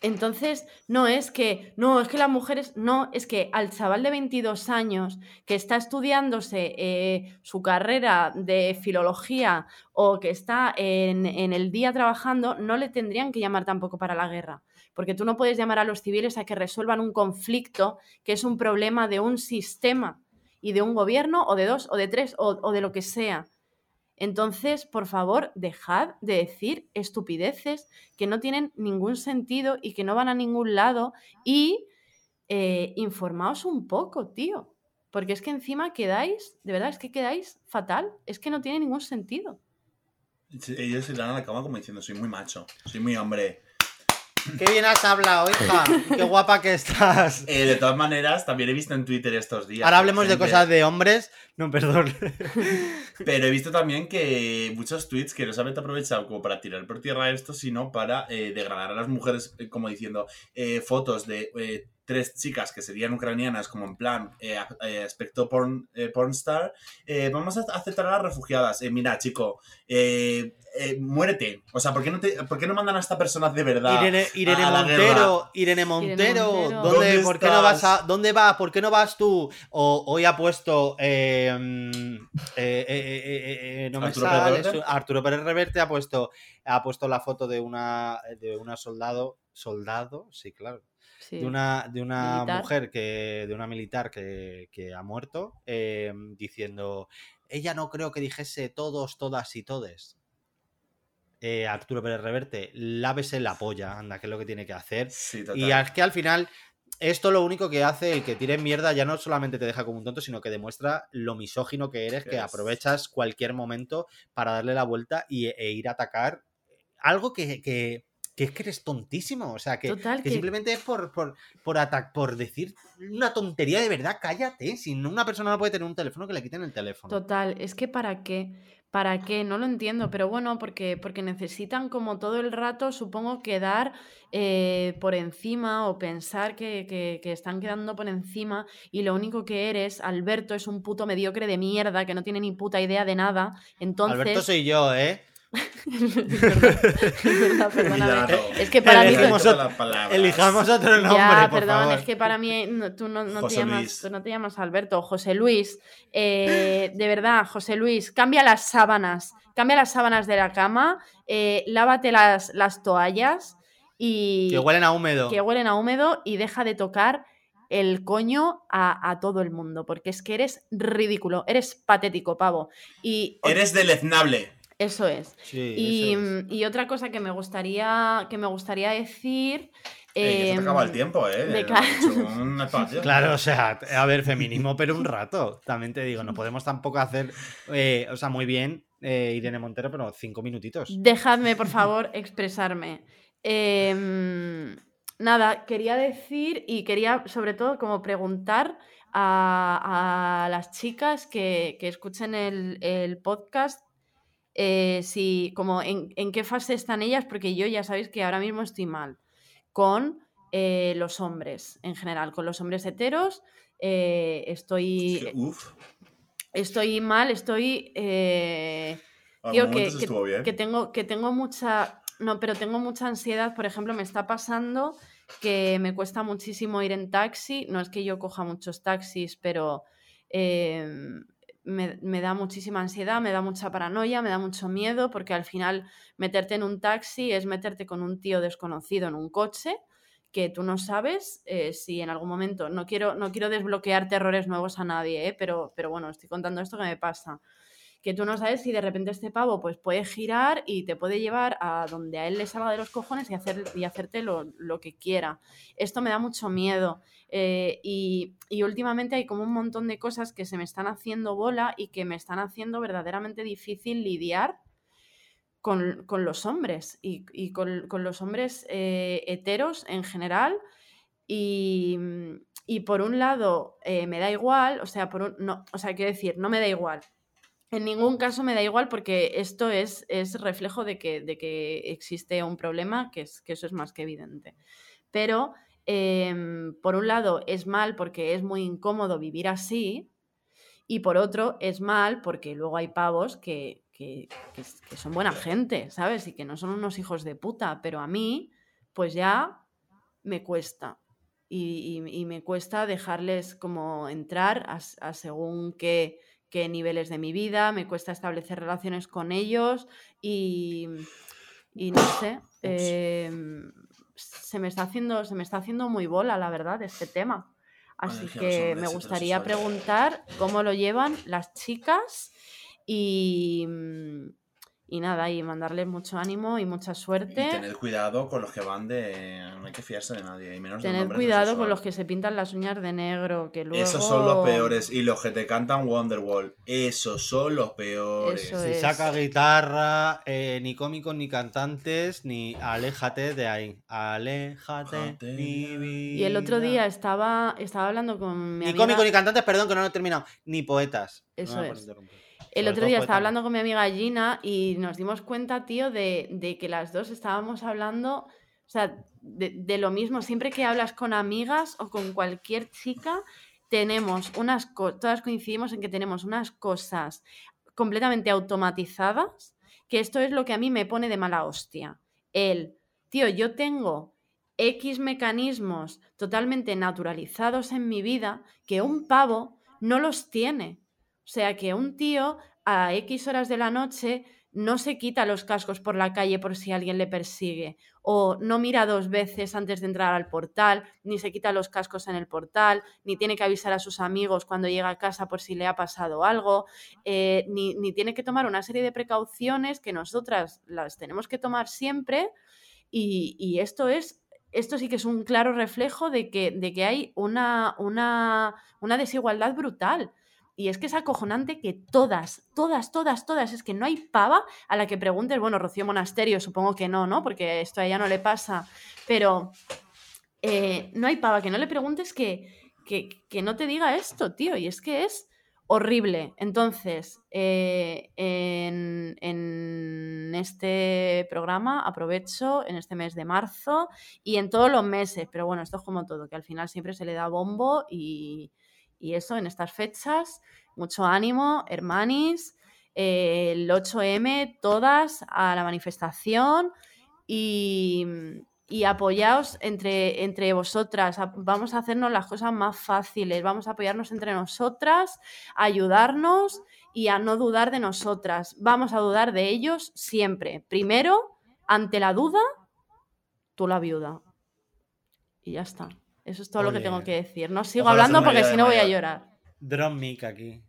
Entonces, no es que, no, es que las mujeres, no, es que al chaval de 22 años que está estudiándose eh, su carrera de filología o que está en, en el día trabajando, no le tendrían que llamar tampoco para la guerra. Porque tú no puedes llamar a los civiles a que resuelvan un conflicto que es un problema de un sistema y de un gobierno o de dos o de tres o, de lo que sea. Entonces, por favor, dejad de decir estupideces que no tienen ningún sentido y que no van a ningún lado y eh, informaos un poco, tío. Porque es que encima quedáis, de verdad, es que quedáis fatal. Es que no tiene ningún sentido. Ellos se dan a la cama como diciendo, soy muy macho, soy muy hombre. Qué bien has hablado, hija. Qué guapa que estás. <laughs> Eh, de todas maneras, también he visto en Twitter estos días. Ahora hablemos de cosas de hombres. No, perdón. <laughs> Pero he visto también que muchos tweets que no solamente aprovechado como para tirar por tierra esto, sino para eh, degradar a las mujeres, eh, como diciendo eh, fotos de eh, tres chicas que serían ucranianas, como en plan aspecto porn, eh, pornstar. eh, vamos a aceptar a las refugiadas. Eh, mira, chico, eh, eh, muérete. O sea, ¿por qué, no te, ¿por qué no mandan a esta persona de verdad? Irene, Irene a la Montero, guerra? Irene Montero, Montero. ¿dónde, ¿Dónde ¿por qué no vas a, dónde vas, por qué no vas tú? O hoy ha puesto, eh, eh, no me Arturo sale, Pérez Arturo Pérez Reverte ha puesto, ha puesto la foto de una, de una soldado, soldado, sí, claro, Sí. de una, de una Militar. mujer que. de una militar que, que ha muerto. eh, diciendo. Ella no creo que dijese todos, todas y todes. Eh, Arturo Pérez Reverte, lávese la polla, anda, que es lo que tiene que hacer. Sí, total. Y es que al final, esto lo único que hace el que tire mierda ya no solamente te deja como un tonto, sino que demuestra lo misógino que eres, Que es. aprovechas cualquier momento para darle la vuelta y, e ir a atacar algo que, que, que es que eres tontísimo. O sea, que, Total, que que- simplemente es por, por, por, atac- por decir una tontería de verdad, cállate. Si no, una persona no puede tener un teléfono, que le quiten el teléfono. Total, es que para qué, para qué, no lo entiendo, pero bueno, porque, porque necesitan como todo el rato, supongo, quedar eh, por encima o pensar que, que- que están quedando por encima y lo único que eres, Alberto, es un puto mediocre de mierda que no tiene ni puta idea de nada. Entonces, Alberto soy yo, ¿eh? <laughs> <laughs> Es que para mí... Elegimos otro-. Elijamos otro nombre, Ya, por perdón, favor. es que para mí no, tú, no, no te llamas, tú no te llamas Alberto, José Luis. Eh, de verdad, José Luis, cambia las sábanas, cambia las sábanas de la cama, eh, lávate las, las toallas y Que huelen a húmedo. que huelen a húmedo y deja de tocar el coño a, a todo el mundo, porque es que eres ridículo, eres patético, pavo. Y Eres deleznable. Eso es. Sí, Y, eso es. mm, y otra cosa que me gustaría, que me gustaría decir. Eh, que se te acaba el em, tiempo, ¿eh? de un <laughs> espacio. Claro, o sea, a ver, feminismo, pero un rato. También te digo, no podemos tampoco hacer, eh, o sea, muy bien eh, Irene Montero, pero cinco minutitos. Dejadme, por <laughs> favor, expresarme. Em, nada, quería decir y quería sobre todo como preguntar a, a las chicas que, que escuchen el, el podcast eh, si como en, en qué fase están ellas, porque yo ya sabéis que ahora mismo estoy mal con eh, los hombres en general, con los hombres heteros. eh, estoy, Uf. estoy mal, estoy... eh, A Tío, que, momentos que- estuvo bien. que tengo, que tengo mucha. No, pero tengo mucha ansiedad. Por ejemplo, me está pasando que me cuesta muchísimo ir en taxi. No es que yo coja muchos taxis, pero eh, me, da muchísima ansiedad, me da mucha paranoia, me da mucho miedo, porque al final meterte en un taxi es meterte con un tío desconocido en un coche que tú no sabes eh, si en algún momento, no quiero, no quiero desbloquear terrores nuevos a nadie, eh, pero, pero bueno, estoy contando esto que me pasa que tú no sabes si de repente este pavo pues puede girar y te puede llevar a donde a él le salga de los cojones y, hacer, y hacerte lo que quiera. Esto me da mucho miedo eh, y, y últimamente hay como un montón de cosas que se me están haciendo bola y que me están haciendo verdaderamente difícil lidiar con, con los hombres y, con, con los hombres eh, heteros en general. Y, y por un lado eh, me da igual, o sea, por un- no, o sea, quiero decir, no me da igual. En ningún caso me da igual porque esto es, es reflejo de que, de que existe un problema, que, es, que eso es más que evidente. Pero, em, por un lado, es mal porque es muy incómodo vivir así, y por otro, es mal porque luego hay pavos que, que- que s- que son buena gente, ¿sabes? Y que no son unos hijos de puta, pero a mí, pues ya me cuesta. Y, y- y me cuesta dejarles como entrar a, según qué, qué niveles de mi vida, me cuesta establecer relaciones con ellos y, y no sé, se me está haciendo, se me está haciendo muy bola, la verdad, este tema. Así que me gustaría preguntar cómo lo llevan las chicas y, mm, y nada, y mandarles mucho ánimo y mucha Y suerte. tener cuidado con los que van de. No hay que fiarse de nadie. Y menos Tener cuidado con los que se pintan las uñas de negro, que luego... Esos son los peores. Y los que te cantan Wonderwall. Esos son los peores. Eso Si es. saca guitarra, eh, ni cómicos ni cantantes, ni aléjate de ahí. Aléjate. Y el otro día estaba, estaba hablando con mi Ni amiga... cómicos ni cantantes, perdón, que no lo he terminado. Ni poetas. Eso No es. El otro día estaba hablando con mi amiga Gina y nos dimos cuenta, tío, de, de que las dos estábamos hablando, o sea, de, de lo mismo. Siempre que hablas con amigas o con cualquier chica, tenemos unas cosas, todas coincidimos en que tenemos unas cosas completamente automatizadas, que esto es lo que a mí me pone de mala hostia. El, tío, yo tengo X mecanismos totalmente naturalizados en mi vida que un pavo no los tiene. O sea, que un tío a X horas de la noche no se quita los cascos por la calle por si alguien le persigue, o no mira dos veces antes de entrar al portal, ni se quita los cascos en el portal, ni tiene que avisar a sus amigos cuando llega a casa por si le ha pasado algo, eh, ni, ni tiene que tomar una serie de precauciones que nosotras las tenemos que tomar siempre. Y, y esto es esto sí que es un claro reflejo de que, de que hay una, una, una, desigualdad brutal. Y es que es acojonante que todas, todas, todas, todas, es que no hay pava a la que preguntes, bueno, Rocío Monasterio, supongo que no, ¿no? Porque esto a ella no le pasa, pero eh, no hay pava que no le preguntes que, que, que no te diga esto, tío. Y es que es horrible. Entonces, eh, en, en, este programa aprovecho en este mes de marzo y en todos los meses, pero bueno, esto es como todo, que al final siempre se le da bombo y, y eso, en estas fechas, mucho ánimo, hermanis, eh, el 8M, todas a la manifestación y, y apoyaos entre, entre vosotras. Vamos a hacernos las cosas más fáciles, vamos a apoyarnos entre nosotras, a ayudarnos y a no dudar de nosotras. Vamos a dudar de ellos siempre. Primero, ante la duda, tú la viuda. Y ya está. Eso es todo Oye. lo que tengo que decir. No sigo Ojalá hablando porque si no voy a llorar. Drum mic aquí.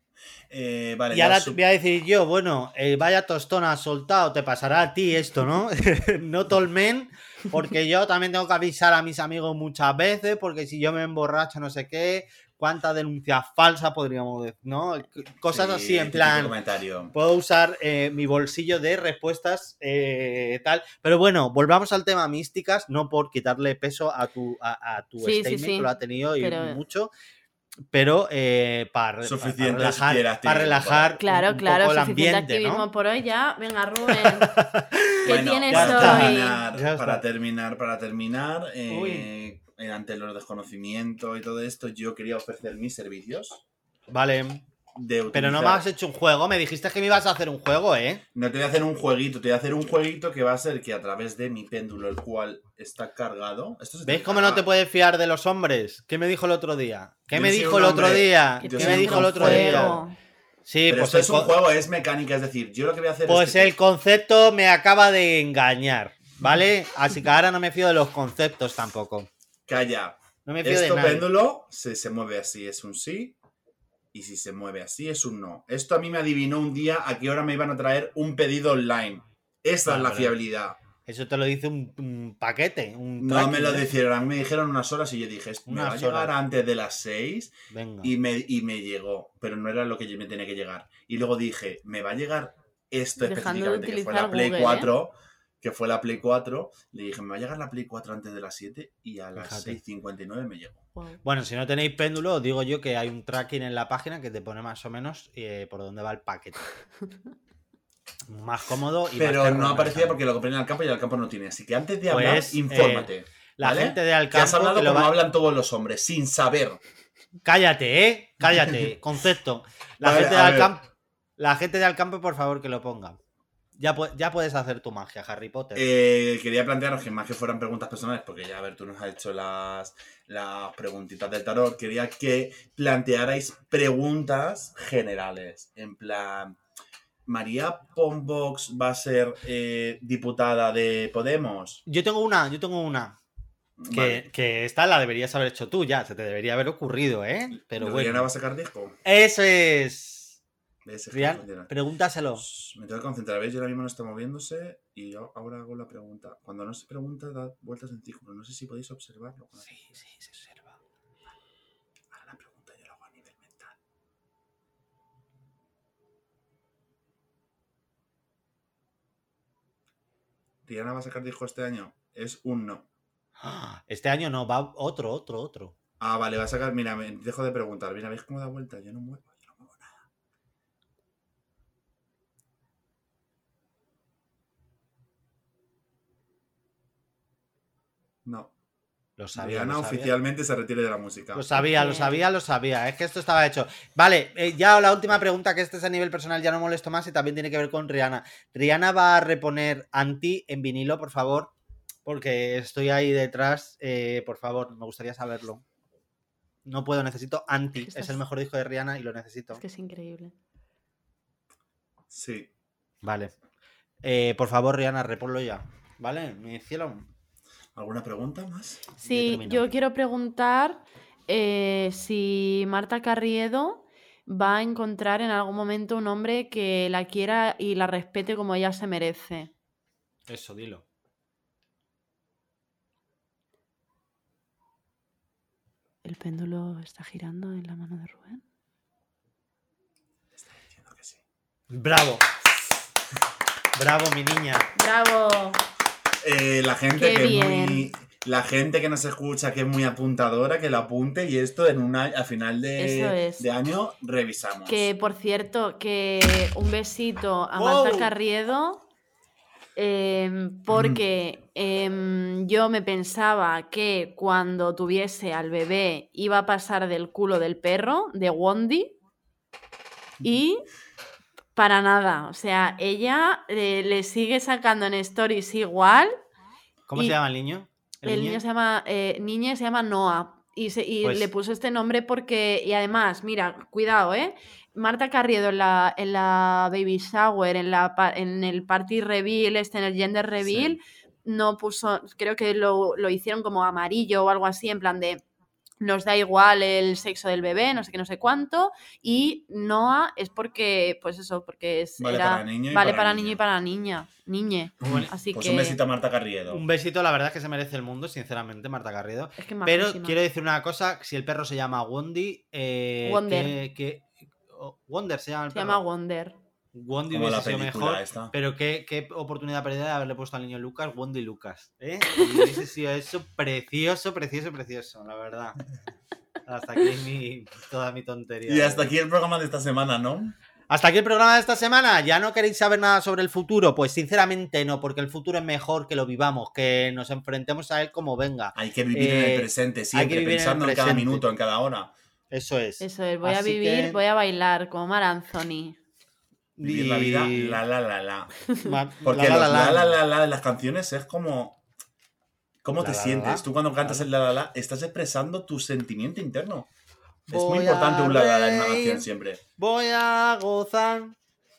Eh, vale, y ahora sub... voy a decir yo, bueno, eh, vaya tostona soltado, te pasará a ti esto, ¿no? <laughs> no tolmen, porque yo también tengo que avisar a mis amigos muchas veces, porque si yo me emborracho no sé qué, cuántas denuncias falsas podríamos decir, ¿no? Cosas sí, así en plan. Comentario. Puedo usar eh, mi bolsillo de respuestas eh, tal. Pero bueno, volvamos al tema místicas, no por quitarle peso a tu, a, a tu sí, statement, sí, sí. que lo ha tenido y Pero- mucho. Pero eh, para, Suficiente para relajar, siquiera para relajar Claro, un claro, poco el suficiente ambiente, activismo ¿no? por hoy ya. Venga, Rubén. <laughs> ¿Qué Bueno, tienes para hoy? terminar, para terminar, para terminar, eh, eh, ante los desconocimientos y todo esto, yo quería ofrecer mis servicios. Vale. De Pero no me has hecho un juego, me dijiste que me ibas a hacer un juego, ¿eh? No te voy a hacer un jueguito, te voy a hacer un jueguito que va a ser que a través de mi péndulo, el cual está cargado. Esto se ¿Ves te cómo no te puedes fiar de los hombres? ¿Qué me dijo el otro día? ¿Qué Yo me dijo el otro día? ¿Qué me dijo el otro día? Sí, Pero pues, esto es un juego, es mecánica, es decir, yo lo que voy a hacer pues es. que el concepto me acaba de engañar, ¿vale? Así que ahora no me fío de los conceptos tampoco. Calla. No me fío de Esto péndulo se, se mueve así, es un sí. Y si se mueve así, es un no. Esto a mí me adivinó un día a qué hora me iban a traer un pedido online. Esa Ah, es la fiabilidad. Eso te lo dice un, un paquete, un No tracking, me lo ¿eh? dijeron, a mí me dijeron unas horas y yo dije, me va a llegar horas. antes de las 6 Venga. y me, y me llegó, pero no era lo que yo me tenía que llegar. Y luego dije, me va a llegar esto Dejando de específicamente, que fue utilizar la Play Google, ¿eh? 4, que fue la Play 4. Le dije, me va a llegar la Play 4 antes de las 7 y a las Fíjate. 6.59 me llegó. Wow. Bueno, si no tenéis péndulo, os digo yo que hay un tracking en la página que te pone más o menos eh, por dónde va el paquete. <laughs> Más cómodo y Pero más no aparecía porque lo compré en el campo y el campo no tiene. Así que antes de hablar, Pues, eh, infórmate. La ¿vale? gente de que has Alcampo hablado te lo como va- hablan todos los hombres, sin saber. Cállate, ¿eh? <laughs> Cállate. Concepto. La gente de. Alcampo, la gente de Alcampo, por favor, que lo ponga. Ya, pu- ya puedes hacer tu magia, Harry Potter. Eh, quería plantearos que más que fueran preguntas personales, porque ya, a ver, tú nos has hecho las, las preguntitas del tarot, quería que plantearais preguntas generales. En plan, ¿María Pombox va a ser eh, diputada de Podemos? Yo tengo una, yo tengo una. Que, Vale. que esta la deberías haber hecho tú ya, se te debería haber ocurrido, ¿eh? Pero ¿Rihanna bueno. va a sacar disco? Eso es. ¿Ves? Funciona. pregúntaselo. Me tengo que concentrar, ¿veis? Yo ahora mismo no está moviéndose y yo ahora hago la pregunta. Cuando no se pregunta, da vueltas en círculo. No sé si podéis observarlo. Sí, sí, se observa. Ahora la pregunta yo la hago a nivel mental. ¿Rihanna va a sacar disco este año? Es un no. Ah, Este año no, va otro, otro, otro. Ah, vale, va a sacar. Mira, me dejo de preguntar. Mira, ¿veis cómo da vuelta? Yo no muevo Lo sabía. Rihanna lo sabía. oficialmente se retire de la música. Lo sabía, lo sabía, lo sabía. Es que esto estaba hecho. Vale, eh, ya la última pregunta, que este es a nivel personal, ya no molesto más y también tiene que ver con Rihanna. Rihanna va a reponer Anti en vinilo, por favor, porque estoy ahí detrás. eh, por favor, me gustaría saberlo. No puedo, necesito Anti. Es el mejor disco de Rihanna y lo necesito. Es que es increíble. Sí. Vale. Eh, por favor, Rihanna, reponlo ya. ¿Vale? Mi cielo. ¿Alguna pregunta más? Sí, yo quiero preguntar eh, si Marta Carriedo va a encontrar en algún momento un hombre que la quiera y la respete como ella se merece. Eso, dilo. ¿El péndulo está girando en la mano de Rubén? Entiendo que sí. Bravo. <laughs> Bravo, mi niña. ¡Bravo! Eh, la gente Qué que es muy. La gente que nos escucha, que es muy apuntadora, que lo apunte y esto en un año, a final de, Eso es. de año revisamos. Que por cierto, que un besito a Marta Wow. Carriedo. em, porque em, yo me pensaba que cuando tuviese al bebé iba a pasar del culo del perro, de Wondi. Y para nada. O sea, ella eh, le sigue sacando en stories igual. ¿Cómo Y- se llama el niño? El, niño se llama, eh, niña se llama Noah. Y, se- y Pues- le puso este nombre porque, y además, mira, cuidado, ¿eh? Marta Carriedo en la, en la baby shower, en, la, en el party reveal, este, en el gender reveal, no puso, creo que lo, lo hicieron como amarillo o algo así, en plan de nos da igual el sexo del bebé, no sé qué, no sé cuánto. Y Noah es porque, pues eso, porque es, Vale era- para niño y vale para niño y para niña, niñe. Bueno, Así Pues que un besito a Marta Carriedo. Un besito, la verdad es que se merece el mundo, sinceramente, Marta Garrido. es que es Pero majísima. quiero decir una cosa, si el perro se llama Wondi, eh, Wonder. que- que- oh, Wonder se llama el se perro. llama Wonder. Wondi la hubiese sido mejor, esta. pero qué, qué oportunidad perdida de haberle puesto al niño Lucas, Wondi Lucas. ¿eh? <laughs> Y hubiese sido eso precioso, precioso, precioso, la verdad. Hasta aquí mi, toda mi tontería. Y hasta aquí el programa de esta semana, ¿no? Hasta aquí el programa de esta semana. ¿Ya no queréis saber nada sobre el futuro? Pues sinceramente no, porque el futuro es mejor que lo vivamos, que nos enfrentemos a él como venga. Hay que vivir en Eh, el presente, siempre, pensando en, cada minuto, en cada hora. Eso es. Eso es, voy a vivir, que- voy a bailar como Mar Anthony. Vivir la vida, la la la la. Porque la, la, la, la la la de las canciones es como. ¿Cómo La, te la, la, sientes? la. Tú cuando cantas el la la la, estás expresando tu sentimiento interno. es muy importante un la la la en una canción siempre. Voy a gozar,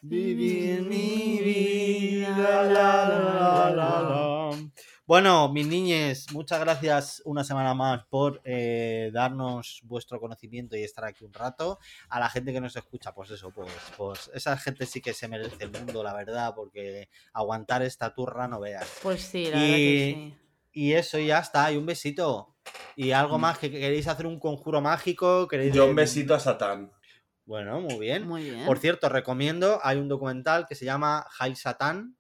vivir mi vida. la, la, la, la. Bueno, mis niñes, muchas gracias una semana más por eh, darnos vuestro conocimiento y estar aquí un rato. A la gente que nos escucha, pues eso, pues, pues esa gente sí que se merece el mundo, la verdad, porque aguantar esta turra no veas. Pues sí, la verdad que Y- sí. Y eso ya está, y un besito. Y algo Mm. más, que queréis hacer un conjuro mágico, queréis... Yo un besito a Satán. Bueno, muy bien. Muy bien. Por cierto, recomiendo, hay un documental que se llama High Satan,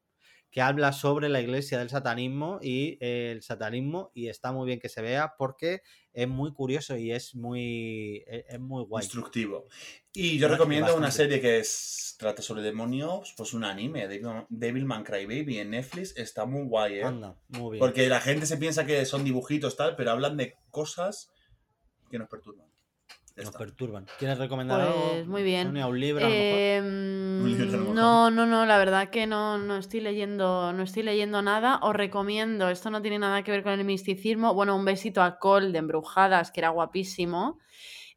que habla sobre la iglesia del satanismo y eh, el satanismo, y está muy bien que se vea porque es muy curioso y es muy, es, es muy guay. Instructivo. Y yo recomiendo una serie que es, trata sobre demonios, pues un anime, Devil- Devilman Crybaby en Netflix, está muy guay, ¿eh? Anda, muy bien. Porque la gente se piensa que son dibujitos tal, pero hablan de cosas que nos perturban. Nos perturban. ¿Quieres recomendar algo? Pues muy bien. ¿Un libro a lo mejor? Em, Un libro, a lo mejor. no, no, no, la verdad que no, no estoy leyendo, no estoy leyendo nada. Os recomiendo, esto no tiene nada que ver con el misticismo. Bueno, un besito a Cole de Embrujadas, que era guapísimo.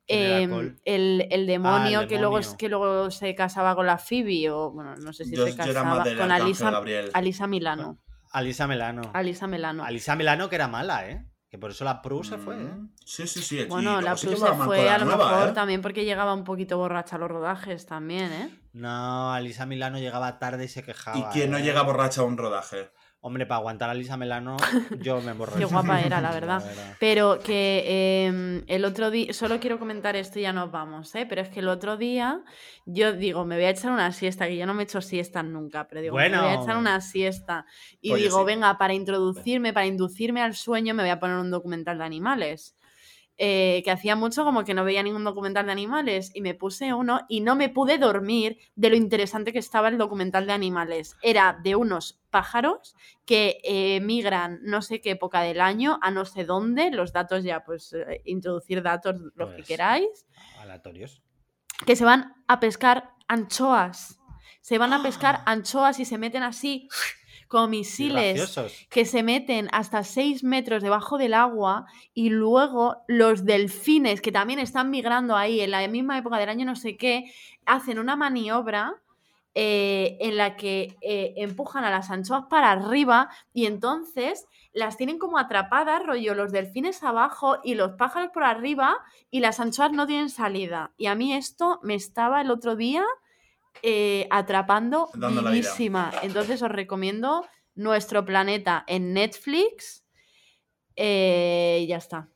¿Quién era Em, el, el demonio, el Que, luego, que luego se casaba con la Phoebe, o bueno, no sé si Yo, se casaba con Alisa, Gabriel. Alisa Milano. Alisa Melano. Alisa Melano. Alisa Milano que era mala, ¿eh? Que por eso la Prue se fue, ¿eh? Mm, Sí, sí, sí. Bueno, la que se fue a lo nueva, mejor ¿eh? también porque llegaba un poquito borracha a los rodajes también, ¿eh? No, Alisa Milano llegaba tarde y se quejaba. ¿Y quién no ¿eh? llega borracha a un rodaje? Hombre, para aguantar a Lisa Melano, <laughs> yo me borro. Qué guapa era, <laughs> la verdad. Pero que em, el otro día, solo quiero comentar esto y ya nos vamos, ¿eh? Pero es que el otro día yo digo, me voy a echar una siesta, que yo no me echo siestas nunca, pero digo, me voy a Bueno. echar una siesta. Y Oye, digo, sí. venga, para introducirme, para inducirme al sueño, me voy a poner un documental de animales. Eh, que hacía mucho como que no veía ningún documental de animales y me puse uno y no me pude dormir de lo interesante que estaba el documental de animales. Era de unos pájaros que eh, migran no sé qué época del año a no sé dónde, los datos ya, pues eh, introducir datos los que Pues, queráis, Aleatorios. que se van a pescar anchoas. Se van a pescar <gasps> anchoas y se meten así como Y misiles graciosos. que se meten hasta 6 metros debajo del agua y luego los delfines que también están migrando ahí en la misma época del año no sé qué, hacen una maniobra eh, en la que eh, empujan a las anchoas para arriba y entonces las tienen como atrapadas, rollo, los delfines abajo y los pájaros por arriba y las anchoas no tienen salida. Y a mí esto me estaba el otro día eh, atrapando vivísima. Entonces os recomiendo Nuestro Planeta en Netflix. Eh, ya está.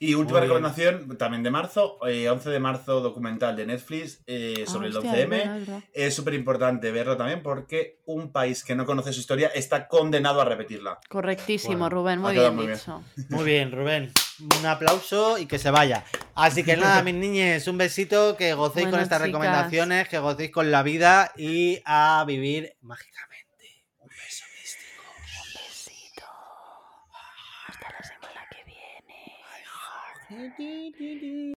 Y última Muy bien. recomendación, también de marzo, eh, 11 de marzo, documental de Netflix eh, Ah, sobre hostia, el es 11M. verdad, es verdad. Es súper importante verlo también porque un país que no conoce su historia está condenado a repetirla. Correctísimo, Bueno, Rubén, muy bien muy bien. dicho. Muy bien, Rubén. Un aplauso y que se vaya. Así que nada, <laughs> mis niñes, un besito, que gocéis con estas chicas. recomendaciones, que gocéis con la vida y a vivir mágicamente. Un beso místico. Un besito. Hasta la semana que viene.